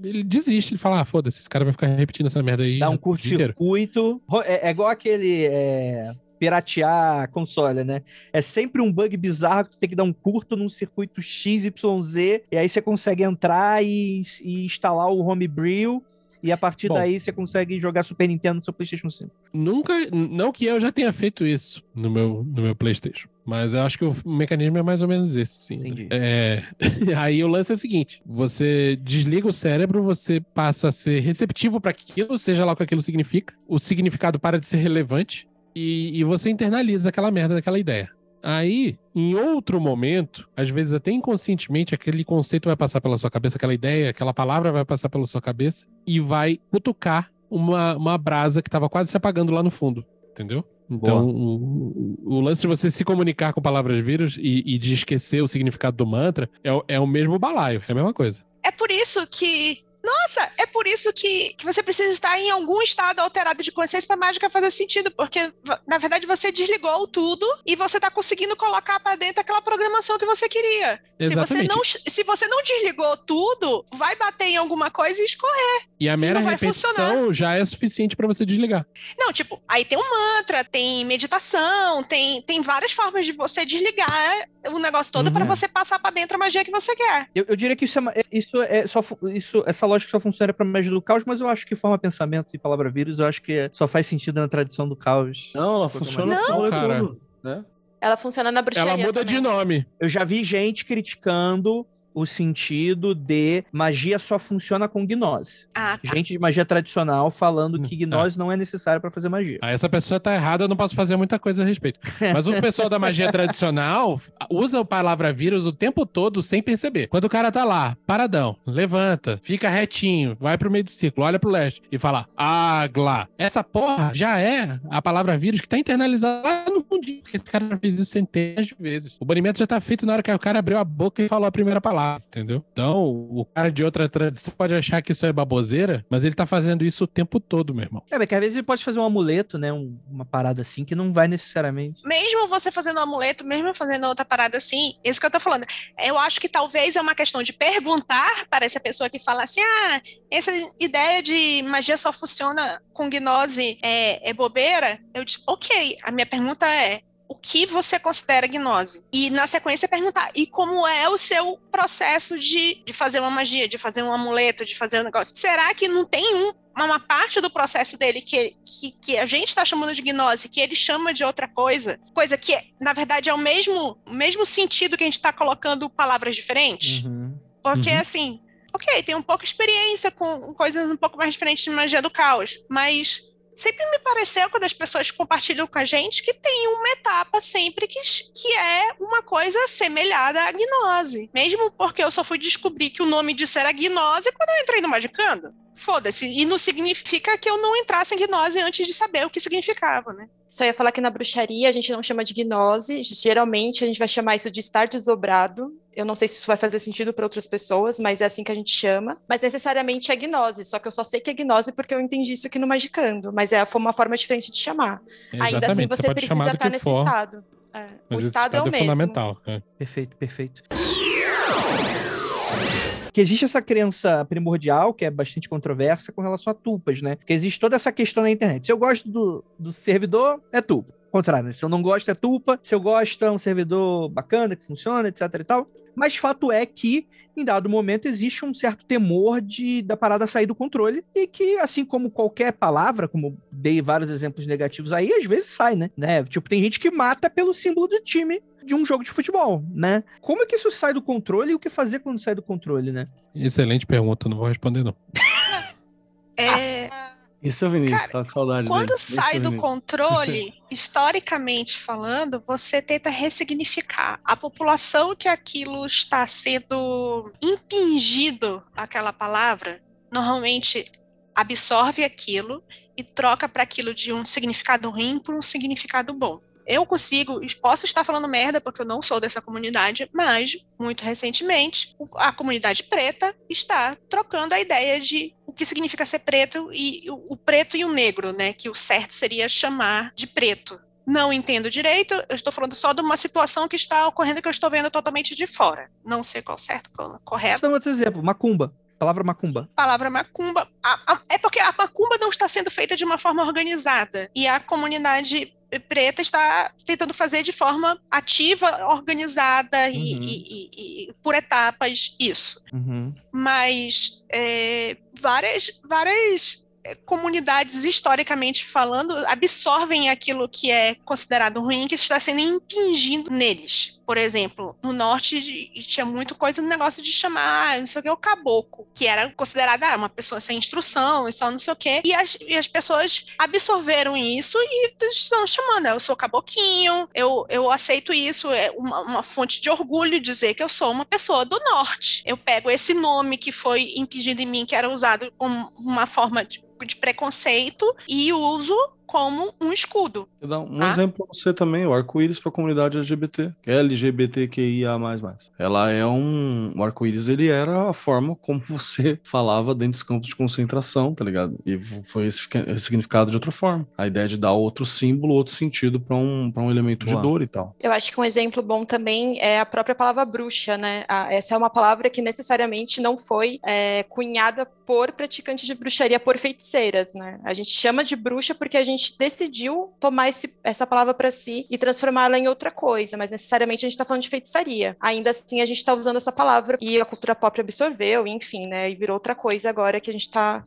ele desiste. Ele fala, ah, foda-se, esse cara vai ficar repetindo essa merda aí. Dá um o dia inteiro." curto-circuito. É, é igual aquele é, piratear console, né? É sempre um bug bizarro que tu tem que dar um curto num circuito XYZ, e aí você consegue entrar e, e instalar o homebrew. E a partir Bom. daí você consegue jogar Super Nintendo no seu PlayStation 5. Nunca, não que eu já tenha feito isso no meu, no meu PlayStation, mas eu acho que o mecanismo é mais ou menos esse, sim. Entendi. É, aí o lance é o seguinte: você desliga o cérebro, você passa a ser receptivo para aquilo, seja lá o que aquilo significa, o significado para de ser relevante e, e você internaliza aquela merda daquela ideia. Aí, em outro momento, às vezes até inconscientemente, aquele conceito vai passar pela sua cabeça, aquela ideia, aquela palavra vai passar pela sua cabeça e vai cutucar uma, uma brasa que estava quase se apagando lá no fundo, entendeu? Então, o, o- o lance de você se comunicar com palavras vírus e, e de esquecer o significado do mantra é, é o mesmo balaio, é a mesma coisa. É por isso que. Nossa, é por isso que, que você precisa estar em algum estado alterado de consciência para mágica fazer sentido, porque na verdade você desligou tudo e você está conseguindo colocar para dentro aquela programação que você queria. Se você, Exatamente. não, se você não desligou tudo, vai bater em alguma coisa e escorrer. E a mera vai repetição já é suficiente para você desligar. Não, tipo, aí tem um mantra, tem meditação, tem, tem várias formas de você desligar o negócio todo para Uhum. você passar para dentro a magia que você quer. Eu, eu diria que isso é, é- isso é só isso, essa lógica só funciona pra magia do caos, mas eu acho que forma pensamento e palavra vírus, eu acho que é- só faz sentido na tradição do caos. Não, ela funciona Não, cara. né? Ela funciona na bruxaria Ela muda de também. nome. Eu já vi gente criticando o sentido de magia só funciona com gnose. Ah, tá. Gente de magia tradicional falando que Hum, gnose não é necessário pra fazer magia. Aí essa pessoa tá errada, eu não posso fazer muita coisa a respeito. Mas o pessoal da magia tradicional usa a palavra vírus o tempo todo sem perceber. Quando o cara tá lá, paradão, levanta, fica retinho, vai pro meio do ciclo, olha pro leste e fala agla. Essa porra já é a palavra vírus que tá internalizada lá no fundinho, porque esse cara fez isso centenas de vezes. O banimento já tá feito na hora que o cara abriu a boca e falou a primeira palavra, entendeu? Então, o cara de outra tradição pode achar que isso é baboseira, mas ele tá fazendo isso o tempo todo, meu irmão. É, mas que às vezes ele pode fazer um amuleto, né? um- uma parada assim que não vai necessariamente. mesmo você fazendo um amuleto, mesmo fazendo outra parada assim, isso que eu tô falando. Eu acho que talvez é uma questão de perguntar para essa pessoa que fala assim: ah, essa ideia de magia só funciona com gnose é, é bobeira. Eu digo, ok, a minha pergunta é. O que você considera gnose? E na sequência perguntar, e como é o seu processo de, de fazer uma magia, de fazer um amuleto, de fazer um negócio? Será que não tem um uma parte do processo dele que, que, que a gente está chamando de gnose, que ele chama de outra coisa, coisa que, na verdade, é o mesmo, mesmo sentido que a gente está colocando palavras diferentes. Uhum. Porque, Uhum. assim, ok, tem um pouco de experiência com coisas um pouco mais diferentes de magia do caos, mas sempre me pareceu, quando as pessoas compartilham com a gente, que tem uma etapa sempre que, que é uma coisa semelhada à gnose. Mesmo porque eu só fui descobrir que o nome disso era gnose quando eu entrei no Magicando. Foda-se. E não significa que eu não entrasse em gnose antes de saber o que significava, né? Só ia falar que na bruxaria a gente não chama de gnose, geralmente a gente vai chamar isso de estar desdobrado. Eu não sei se isso vai fazer sentido para outras pessoas, mas é assim que a gente chama. Mas necessariamente é gnose, só que eu só sei que é gnose porque eu entendi isso aqui no Magicando. Mas é uma forma diferente de chamar. Ainda assim, Exatamente, você, pode chamar precisa estar que nesse for, estado. É, o Mas esse estado, é o é mesmo. fundamental. é. Perfeito, perfeito. Que existe essa crença primordial, que é bastante controversa, com relação a tulpas, né? Porque existe toda essa questão na internet. Se eu gosto do, do servidor, é tulpa. Contrário, né? se eu não gosto, é tulpa. Se eu gosto, é um servidor bacana, que funciona, etc e tal. Mas fato é que, em dado momento, existe um certo temor de da parada sair do controle. E que, assim como qualquer palavra, como dei vários exemplos negativos aí, às vezes sai, né? né? Tipo, tem gente que mata pelo símbolo do time de um jogo de futebol, né? Como é que isso sai do controle e o que fazer quando sai do controle, né? Excelente pergunta, não vou responder, não. É, Esse é o Vinícius, Cara, tá com saudade Quando dele. Sai do controle, historicamente falando, você tenta ressignificar. A população que aquilo está sendo impingido, aquela palavra, normalmente absorve aquilo e troca para aquilo de um significado ruim por um significado bom. Eu consigo, posso estar falando merda porque eu não sou dessa comunidade, mas muito recentemente a comunidade preta está trocando a ideia de o que significa ser preto e o, o preto e o negro, né? Que o certo seria chamar de preto. Não entendo direito, eu estou falando só de uma situação que está ocorrendo que eu estou vendo totalmente de fora. Não sei qual certo, qual correto. Vou dar um outro exemplo. Macumba. Palavra macumba. palavra macumba. a- a- é porque a macumba não está sendo feita de uma forma organizada. E a comunidade preta está tentando fazer de forma ativa, organizada e, Uhum. e- e- e por etapas isso. Uhum. Mas é, várias, várias é, comunidades, historicamente falando, absorvem aquilo que é considerado ruim, que está sendo impingido neles. Por exemplo, no norte tinha muito coisa no negócio de chamar, não sei o que, o caboclo, que era considerada ah, uma pessoa sem instrução e só não sei o que. E as, e as pessoas absorveram isso e estão chamando, eu sou caboquinho, eu, eu aceito isso, é uma, uma fonte de orgulho dizer que eu sou uma pessoa do norte. Eu pego esse nome que foi impingido em mim, que era usado como uma forma de, de preconceito, e uso como um escudo. Dar um Tá? exemplo pra você também, o arco-íris para a comunidade LGBT, que é LGBTQIA++. Ela é um... O arco-íris, ele era a forma como você falava dentro dos campos de concentração, tá ligado? E foi esse fica- significado de outra forma. A ideia de dar outro símbolo, outro sentido para um, pra um elemento Boa. de dor e tal. Eu acho que um exemplo bom também é a própria palavra bruxa, né? A- essa é uma palavra que necessariamente não foi é, cunhada por praticantes de bruxaria, por feiticeiras, né? A gente chama de bruxa porque a gente decidiu tomar esse- essa palavra para si e transformá-la em outra coisa, mas necessariamente a gente está falando de feitiçaria. Ainda assim, a gente está usando essa palavra e a cultura pop absorveu, enfim, né? E virou outra coisa agora que a gente está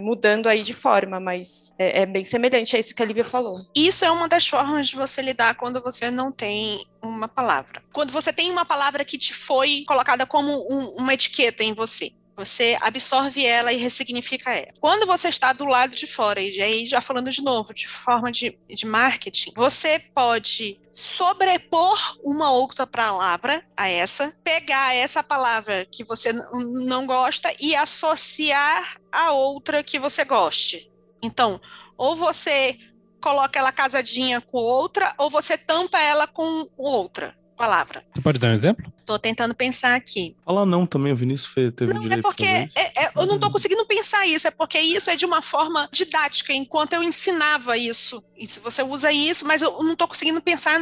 mudando aí de forma, mas é, é bem semelhante a isso que a Lívia falou. Isso é uma das formas de você lidar quando você não tem uma palavra. Quando você tem uma palavra que te foi colocada como um- uma etiqueta em você. Você absorve ela e ressignifica ela. Quando você está do lado de fora, e aí já falando de novo, de forma de, de marketing, você pode sobrepor uma outra palavra a essa, pegar essa palavra que você não gosta e associar a outra que você goste. Então, ou você coloca ela casadinha com outra, ou você tampa ela com outra palavra. Tu pode dar um exemplo? Tô tentando pensar aqui. Fala não também, o Vinícius fe- teve Não, direito é porque é- é- eu não tô conseguindo pensar isso, é porque isso é de uma forma didática, enquanto eu ensinava isso. E se você usa isso, mas eu não tô conseguindo pensar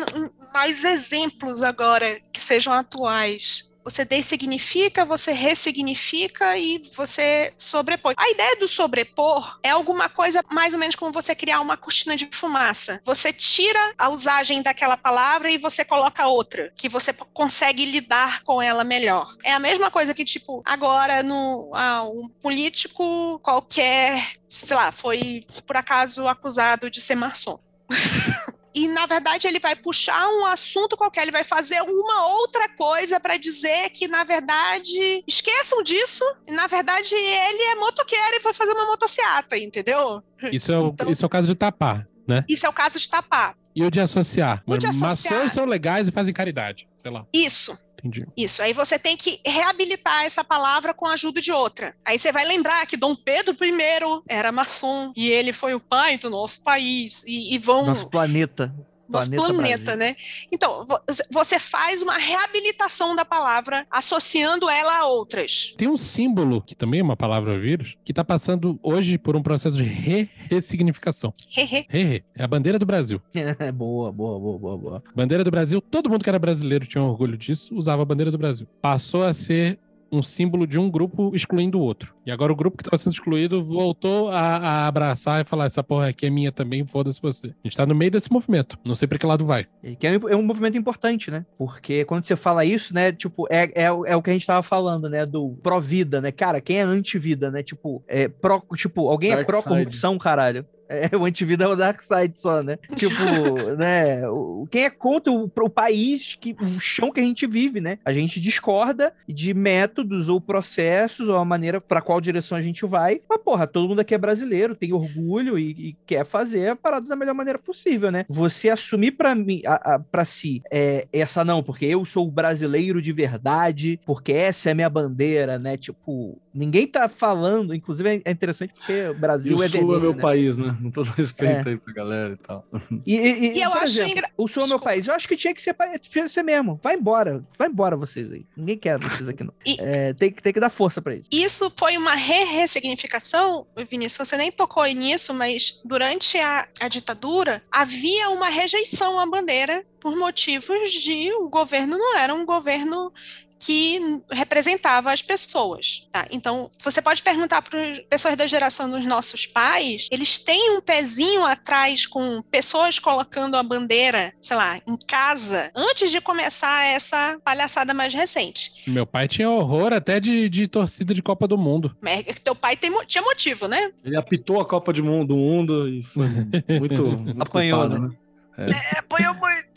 mais exemplos agora que sejam atuais. Você dessignifica, você ressignifica e você sobrepõe. A ideia do sobrepor é alguma coisa mais ou menos como você criar uma cortina de fumaça. Você tira a usagem daquela palavra e você coloca outra, que você consegue lidar com ela melhor. É a mesma coisa que, tipo, agora no, ah, um político qualquer, sei lá, foi por acaso acusado de ser maçom. E, na verdade, ele vai puxar um assunto qualquer, ele vai fazer uma outra coisa para dizer que, na verdade, esqueçam disso, na verdade, ele é motoqueiro e foi fazer uma motociata, entendeu? Isso é, o, Então- isso é o caso de tapar, né? Isso é o caso de tapar. E o de associar. O de associar. Maçãs são legais e fazem caridade. Sei lá, Isso. Entendi. Isso, aí você tem que reabilitar essa palavra com a ajuda de outra. Aí você vai lembrar que Dom Pedro I era maçom e ele foi o pai do nosso país. E, e vão. Nosso planeta. Nosso Planeta planeta, né? Então, vo- você faz uma reabilitação da palavra associando ela a outras. Tem um símbolo, que também é uma palavra vírus, que tá passando hoje por um processo de re ressignificação. Hehe. Re-re. É a bandeira do Brasil. boa, boa, boa, boa, boa. Bandeira do Brasil, todo mundo que era brasileiro tinha orgulho disso, usava a bandeira do Brasil. Passou a ser um símbolo de um grupo excluindo o outro. E agora o grupo que estava sendo excluído voltou a, a abraçar e falar: essa porra aqui é minha também, foda-se você. A gente tá no meio desse movimento. Não sei pra que lado vai. E Que é um, é um movimento importante, né? Porque quando você fala isso, né? Tipo, é, é, o- é o que a gente tava falando, né? Do pró-vida, né? Cara, quem é anti-vida, né? Tipo, é pró, tipo, alguém é Dark pró-corrupção, caralho. É, o antivida é o Dark Side só, né? Tipo, né? o- Quem é contra o, o país, que, o chão que a gente vive, né? A gente discorda de métodos ou processos ou a maneira para qual direção a gente vai. Mas, porra, todo mundo aqui é brasileiro, tem orgulho e, e quer fazer a parada da melhor maneira possível, né? Você assumir para mim, a, a, pra si, é, essa não, porque eu sou o brasileiro de verdade, porque essa é a minha bandeira, né? Tipo, ninguém tá falando, inclusive é interessante porque o E Brasil o é Sul vermelho, é meu né? país, né? Com todo respeito aí pra galera e tal. E, e- E eu por acho exemplo, engra- o Sul é meu país. Eu acho que tinha que ser, tinha que ser mesmo. Vai embora. Vai embora vocês aí. Ninguém quer vocês aqui, não. E- É, tem, que- tem que dar força pra eles. Isso foi uma re-ressignificação, Vinícius, você nem tocou nisso, mas durante a, a ditadura havia uma rejeição à bandeira por motivos de o governo não era um governo que representava as pessoas, tá? Então, você pode perguntar para as pessoas da geração dos nossos pais, eles têm um pezinho atrás com pessoas colocando a bandeira, sei lá, em casa, antes de começar essa palhaçada mais recente. Meu pai tinha horror até de, de torcida de Copa do Mundo. Mas é que Teu pai tem tinha motivo, né? Ele apitou a Copa de mundo, do Mundo e foi muito, muito Apanhou, culpado, né? É, apanhou muito.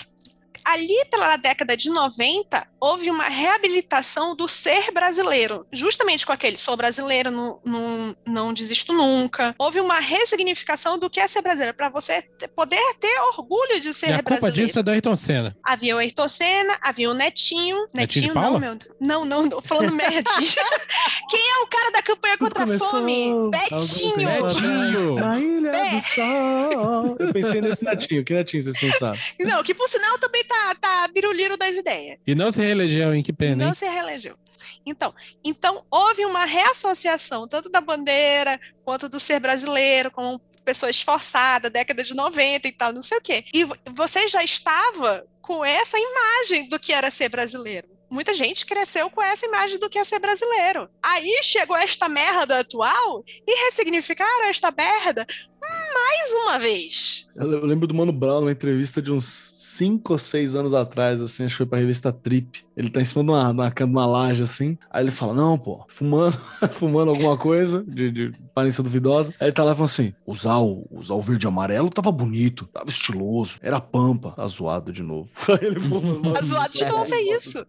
Ali pela década de 90, houve uma reabilitação do ser brasileiro, justamente com aquele sou brasileiro, não, não, não desisto nunca. Houve uma ressignificação do que é ser brasileiro, para você poder ter orgulho de ser e a culpa brasileiro. disso é do Ayrton Senna. Havia o Ayrton Senna, havia o Netinho. Netinho de Netinho, Paula? não, meu Deus. Não, não, não, falando merda. Quem é o cara da campanha contra a começou, fome? tá Betinho! Betinho! Na Ilha do Sol. Eu pensei nesse netinho. Que netinho vocês pensaram? Não, que por sinal também tá, tá biruliro das ideias. E não se reelegeu, hein? Que pena, não hein? se reelegeu. Então, então, houve uma reassociação, tanto da bandeira quanto do ser brasileiro, como pessoa esforçada, década de 90 e tal, não sei o quê. E vo- você já estava com essa imagem do que era ser brasileiro. Muita gente cresceu com essa imagem do que é ser brasileiro. Aí chegou esta merda atual e ressignificaram esta merda mais uma vez. Eu lembro do Mano Brown numa entrevista de uns 5 ou 6 anos atrás, assim, acho que foi pra revista Trip. Ele tá em cima de uma, de uma, de uma laje, assim. Aí ele fala: Não, pô, fumando, fumando alguma coisa de, de aparência duvidosa. Aí ele tá lá falando assim: usar o, usar o verde e amarelo tava bonito, tava estiloso, era pampa. Tá zoado de novo. Aí ele fuma, A zoado de novo é isso.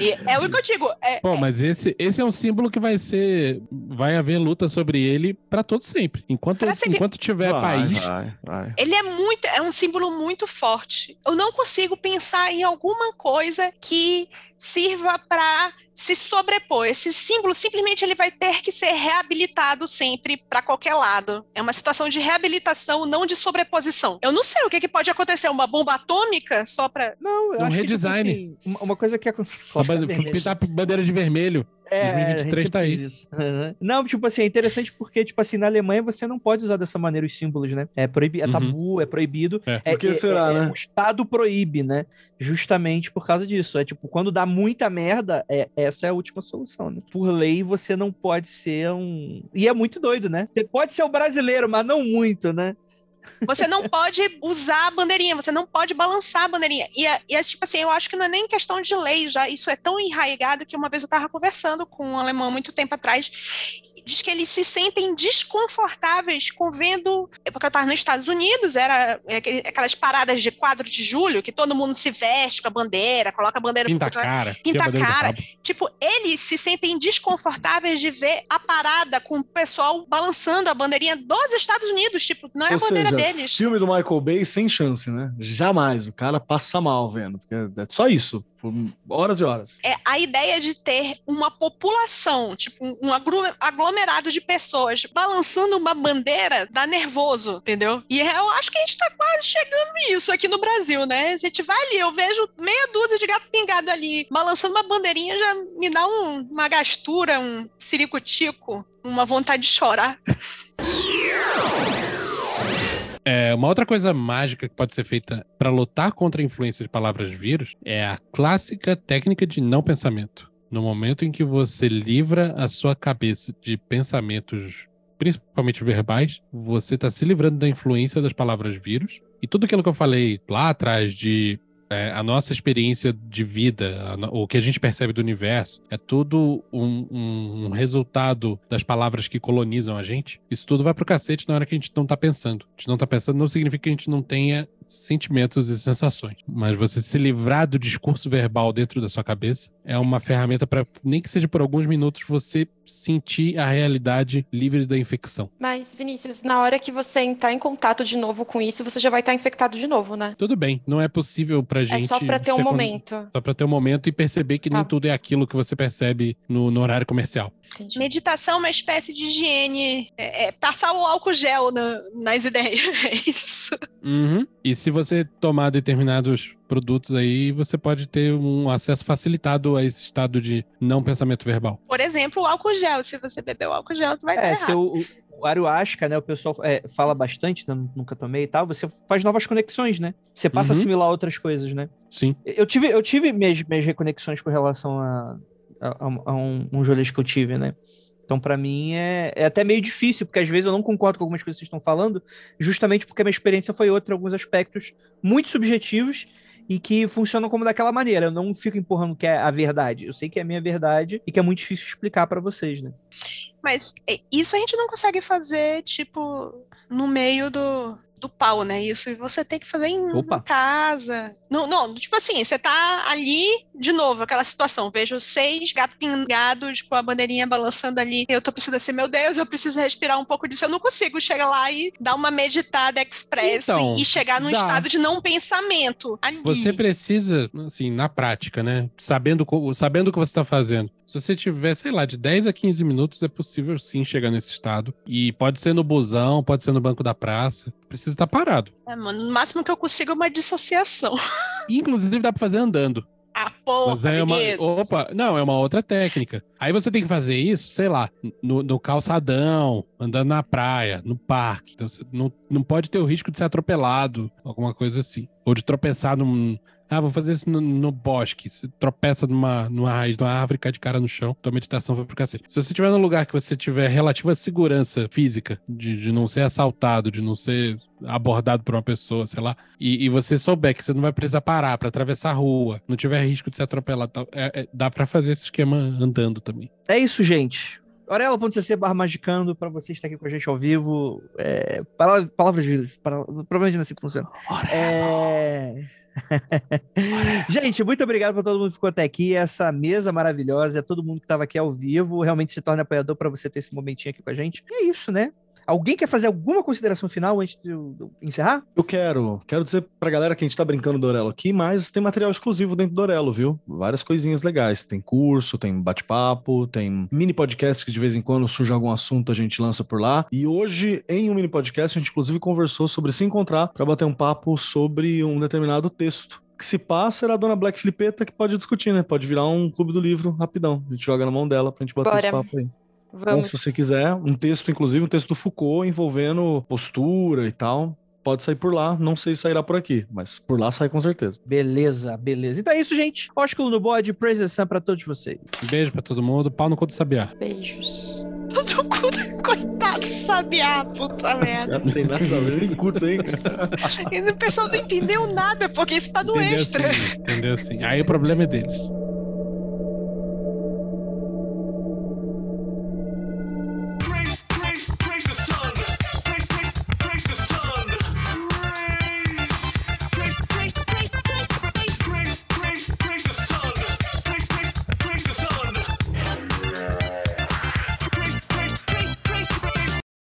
E é o que eu digo. É, Pô, mas esse, esse é um símbolo que vai ser. Vai haver luta sobre ele pra todo sempre. Enquanto, Pra sempre. enquanto tiver Vai, país. vai, vai. Ele é muito, é um símbolo muito forte. Eu não consigo pensar em alguma coisa que sirva para se sobrepor. Esse símbolo simplesmente ele vai ter que ser reabilitado sempre para qualquer lado. É uma situação de reabilitação, não de sobreposição. Eu não sei o que, que pode acontecer, uma bomba atômica só para Não, eu Um acho redesign. que, tipo assim, uma, coisa que é... A banda- pintar bandeira de vermelho. É, 2023 a gente tá aí. Uhum. Não, tipo assim, é interessante porque, tipo assim, na Alemanha você não pode usar dessa maneira os símbolos, né? É, proibi é Uhum. tabu, é proibido. É. É, Por que é- será, é- né? O Estado proíbe, né? Justamente por causa disso. É tipo, quando dá muita merda, é, essa é a última solução, né? Por lei, você não pode ser um. E é muito doido, né? Você pode ser o brasileiro, mas não muito, né? Você não pode usar a bandeirinha, você não pode balançar a bandeirinha. E, é- e é tipo assim, eu acho que não é nem questão de lei já, isso é tão enraizado que uma vez eu estava conversando com um alemão muito tempo atrás, diz que eles se sentem desconfortáveis com vendo, porque eu estava nos Estados Unidos, era aquelas paradas de 4 de julho, que todo mundo se veste com a bandeira, coloca a bandeira Pinta a pro- cara. Pinta a cara. Tipo, eles se sentem desconfortáveis de ver a parada com o pessoal balançando a bandeirinha dos Estados Unidos. Tipo, não é Ou a bandeira seja, deles. Filme do Michael Bay sem chance, né? Jamais. O cara passa mal vendo. Porque é só isso. Por horas e horas. É a ideia de ter uma população, tipo, um aglomerado de pessoas balançando uma bandeira dá nervoso, entendeu? E eu acho que a gente tá quase chegando nisso aqui no Brasil, né? A gente vai ali, eu vejo meia dúzia de gato pingado ali, balançando uma bandeirinha, já me dá um- uma gastura, um ciricutico, uma vontade de chorar. É, uma outra coisa mágica que pode ser feita para lutar contra a influência de palavras vírus é a clássica técnica de não pensamento. No momento em que você livra a sua cabeça de pensamentos, principalmente verbais, você está se livrando da influência das palavras vírus. E tudo aquilo que eu falei lá atrás de é, a nossa experiência de vida, a o que a gente percebe do universo, é tudo um, um- um resultado das palavras que colonizam a gente. Isso tudo vai pro cacete na hora que a gente não tá pensando. A gente não tá pensando não significa que a gente não tenha sentimentos e sensações. Mas você se livrar do discurso verbal dentro da sua cabeça é uma ferramenta para nem que seja por alguns minutos, você sentir a realidade livre da infecção. Mas, Vinícius, na hora que você entrar em contato de novo com isso, você já vai estar infectado de novo, né? Tudo bem, não é possível pra gente. É só pra ter um con- momento. Só pra ter um momento e perceber que nem Tá. tudo é aquilo que você percebe no, no horário comercial. Entendi. Meditação é uma espécie de higiene, é, é passar o álcool gel na- nas ideias, é isso. Uhum. E se você tomar determinados produtos aí, você pode ter um acesso facilitado a esse estado de não pensamento verbal. Por exemplo, o álcool gel. Se você beber o álcool gel, tu vai dar É, errado. se o, o ayahuasca, né, o pessoal é, fala bastante, né, nunca tomei e tal, você faz novas conexões, né? Você passa a Uhum. assimilar outras coisas, né? Sim. Eu tive, eu tive minhas, minhas reconexões com relação a, a, a um, um que eu tive, né? Então, pra mim, é, é até meio difícil, porque às vezes eu não concordo com algumas coisas que vocês estão falando, justamente porque a minha experiência foi outra em alguns aspectos muito subjetivos e que funcionam como daquela maneira. Eu não fico empurrando que é a verdade. Eu sei que é a minha verdade e que é muito difícil explicar pra vocês, né? Mas isso a gente não consegue fazer, tipo, no meio do, do pau, né? Isso você tem que fazer em Opa. casa. Não, não, tipo assim, você tá ali, de novo, aquela situação. Vejo seis gatos pingados com a bandeirinha balançando ali. Eu tô precisando assim, meu Deus, eu preciso respirar um pouco disso. Eu não consigo chegar lá e dar uma meditada express Então, e, chegar num dá. estado de não pensamento. Ali. Você precisa, assim, na prática, né? Sabendo, sabendo o que você está fazendo. Se você tiver, sei lá, de 10 a 15 minutos, é possível sim chegar nesse estado. E pode ser no busão, pode ser no banco da praça. Precisa estar parado. É, mano, no máximo que eu consigo é uma dissociação. Inclusive, dá pra fazer andando. Ah, porra, Mas é uma. Opa, não, é uma outra técnica. Aí você tem que fazer isso, sei lá, no, no calçadão, andando na praia, no parque. Então você não, não pode ter o risco de ser atropelado, alguma coisa assim. Ou de tropeçar num. Ah, vou fazer isso no, no bosque. Você tropeça numa, numa raiz de uma árvore, cai de cara no chão, tua meditação vai pro cacete. Se você estiver num lugar que você tiver relativa segurança física, de, de não ser assaltado, de não ser abordado por uma pessoa, sei lá, e, e você souber que você não vai precisar parar pra atravessar a rua, não tiver risco de ser atropelado, é- é- dá pra fazer esse esquema andando também. É isso, gente. Orelo.cc barra magicando para você estar aqui com a gente ao vivo. É, pala- palavras de vida. para- Provavelmente não é assim que funciona. É... gente, muito obrigado para todo mundo que ficou até aqui. Essa mesa maravilhosa, é todo mundo que estava aqui ao vivo. Realmente se torna apoiador para você ter esse momentinho aqui com a gente. E é isso, né? Alguém quer fazer alguma consideração final antes de eu encerrar? Eu quero, quero dizer pra galera que a gente tá brincando do Orelo aqui, mas tem material exclusivo dentro do Orelo, viu? Várias coisinhas legais. Tem curso, tem bate-papo, tem mini podcast que de vez em quando surge algum assunto a gente lança por lá. E hoje, em um mini podcast, a gente inclusive conversou sobre se encontrar pra bater um papo sobre um determinado texto. Que se passa será a dona Black Flipeta que pode discutir, né? Pode virar um clube do livro rapidão. A gente joga na mão dela pra gente bater Bora. esse papo aí. Vamos. se você quiser, um texto, inclusive, um texto do Foucault envolvendo postura e tal, pode sair por lá. Não sei se sairá por aqui, mas por lá sai com certeza. Beleza, beleza. Então é isso, gente. Ósculo no bode, praise the sun pra todos vocês. Beijo pra todo mundo, pau no cu do sabiá. Beijos. Do cu do- Coitado, sabiá, puta merda. Não tem nada a ver, nem curto, hein? E o pessoal não entendeu nada, porque isso tá no Entendeu extra. assim, entendeu assim. Aí o problema é deles.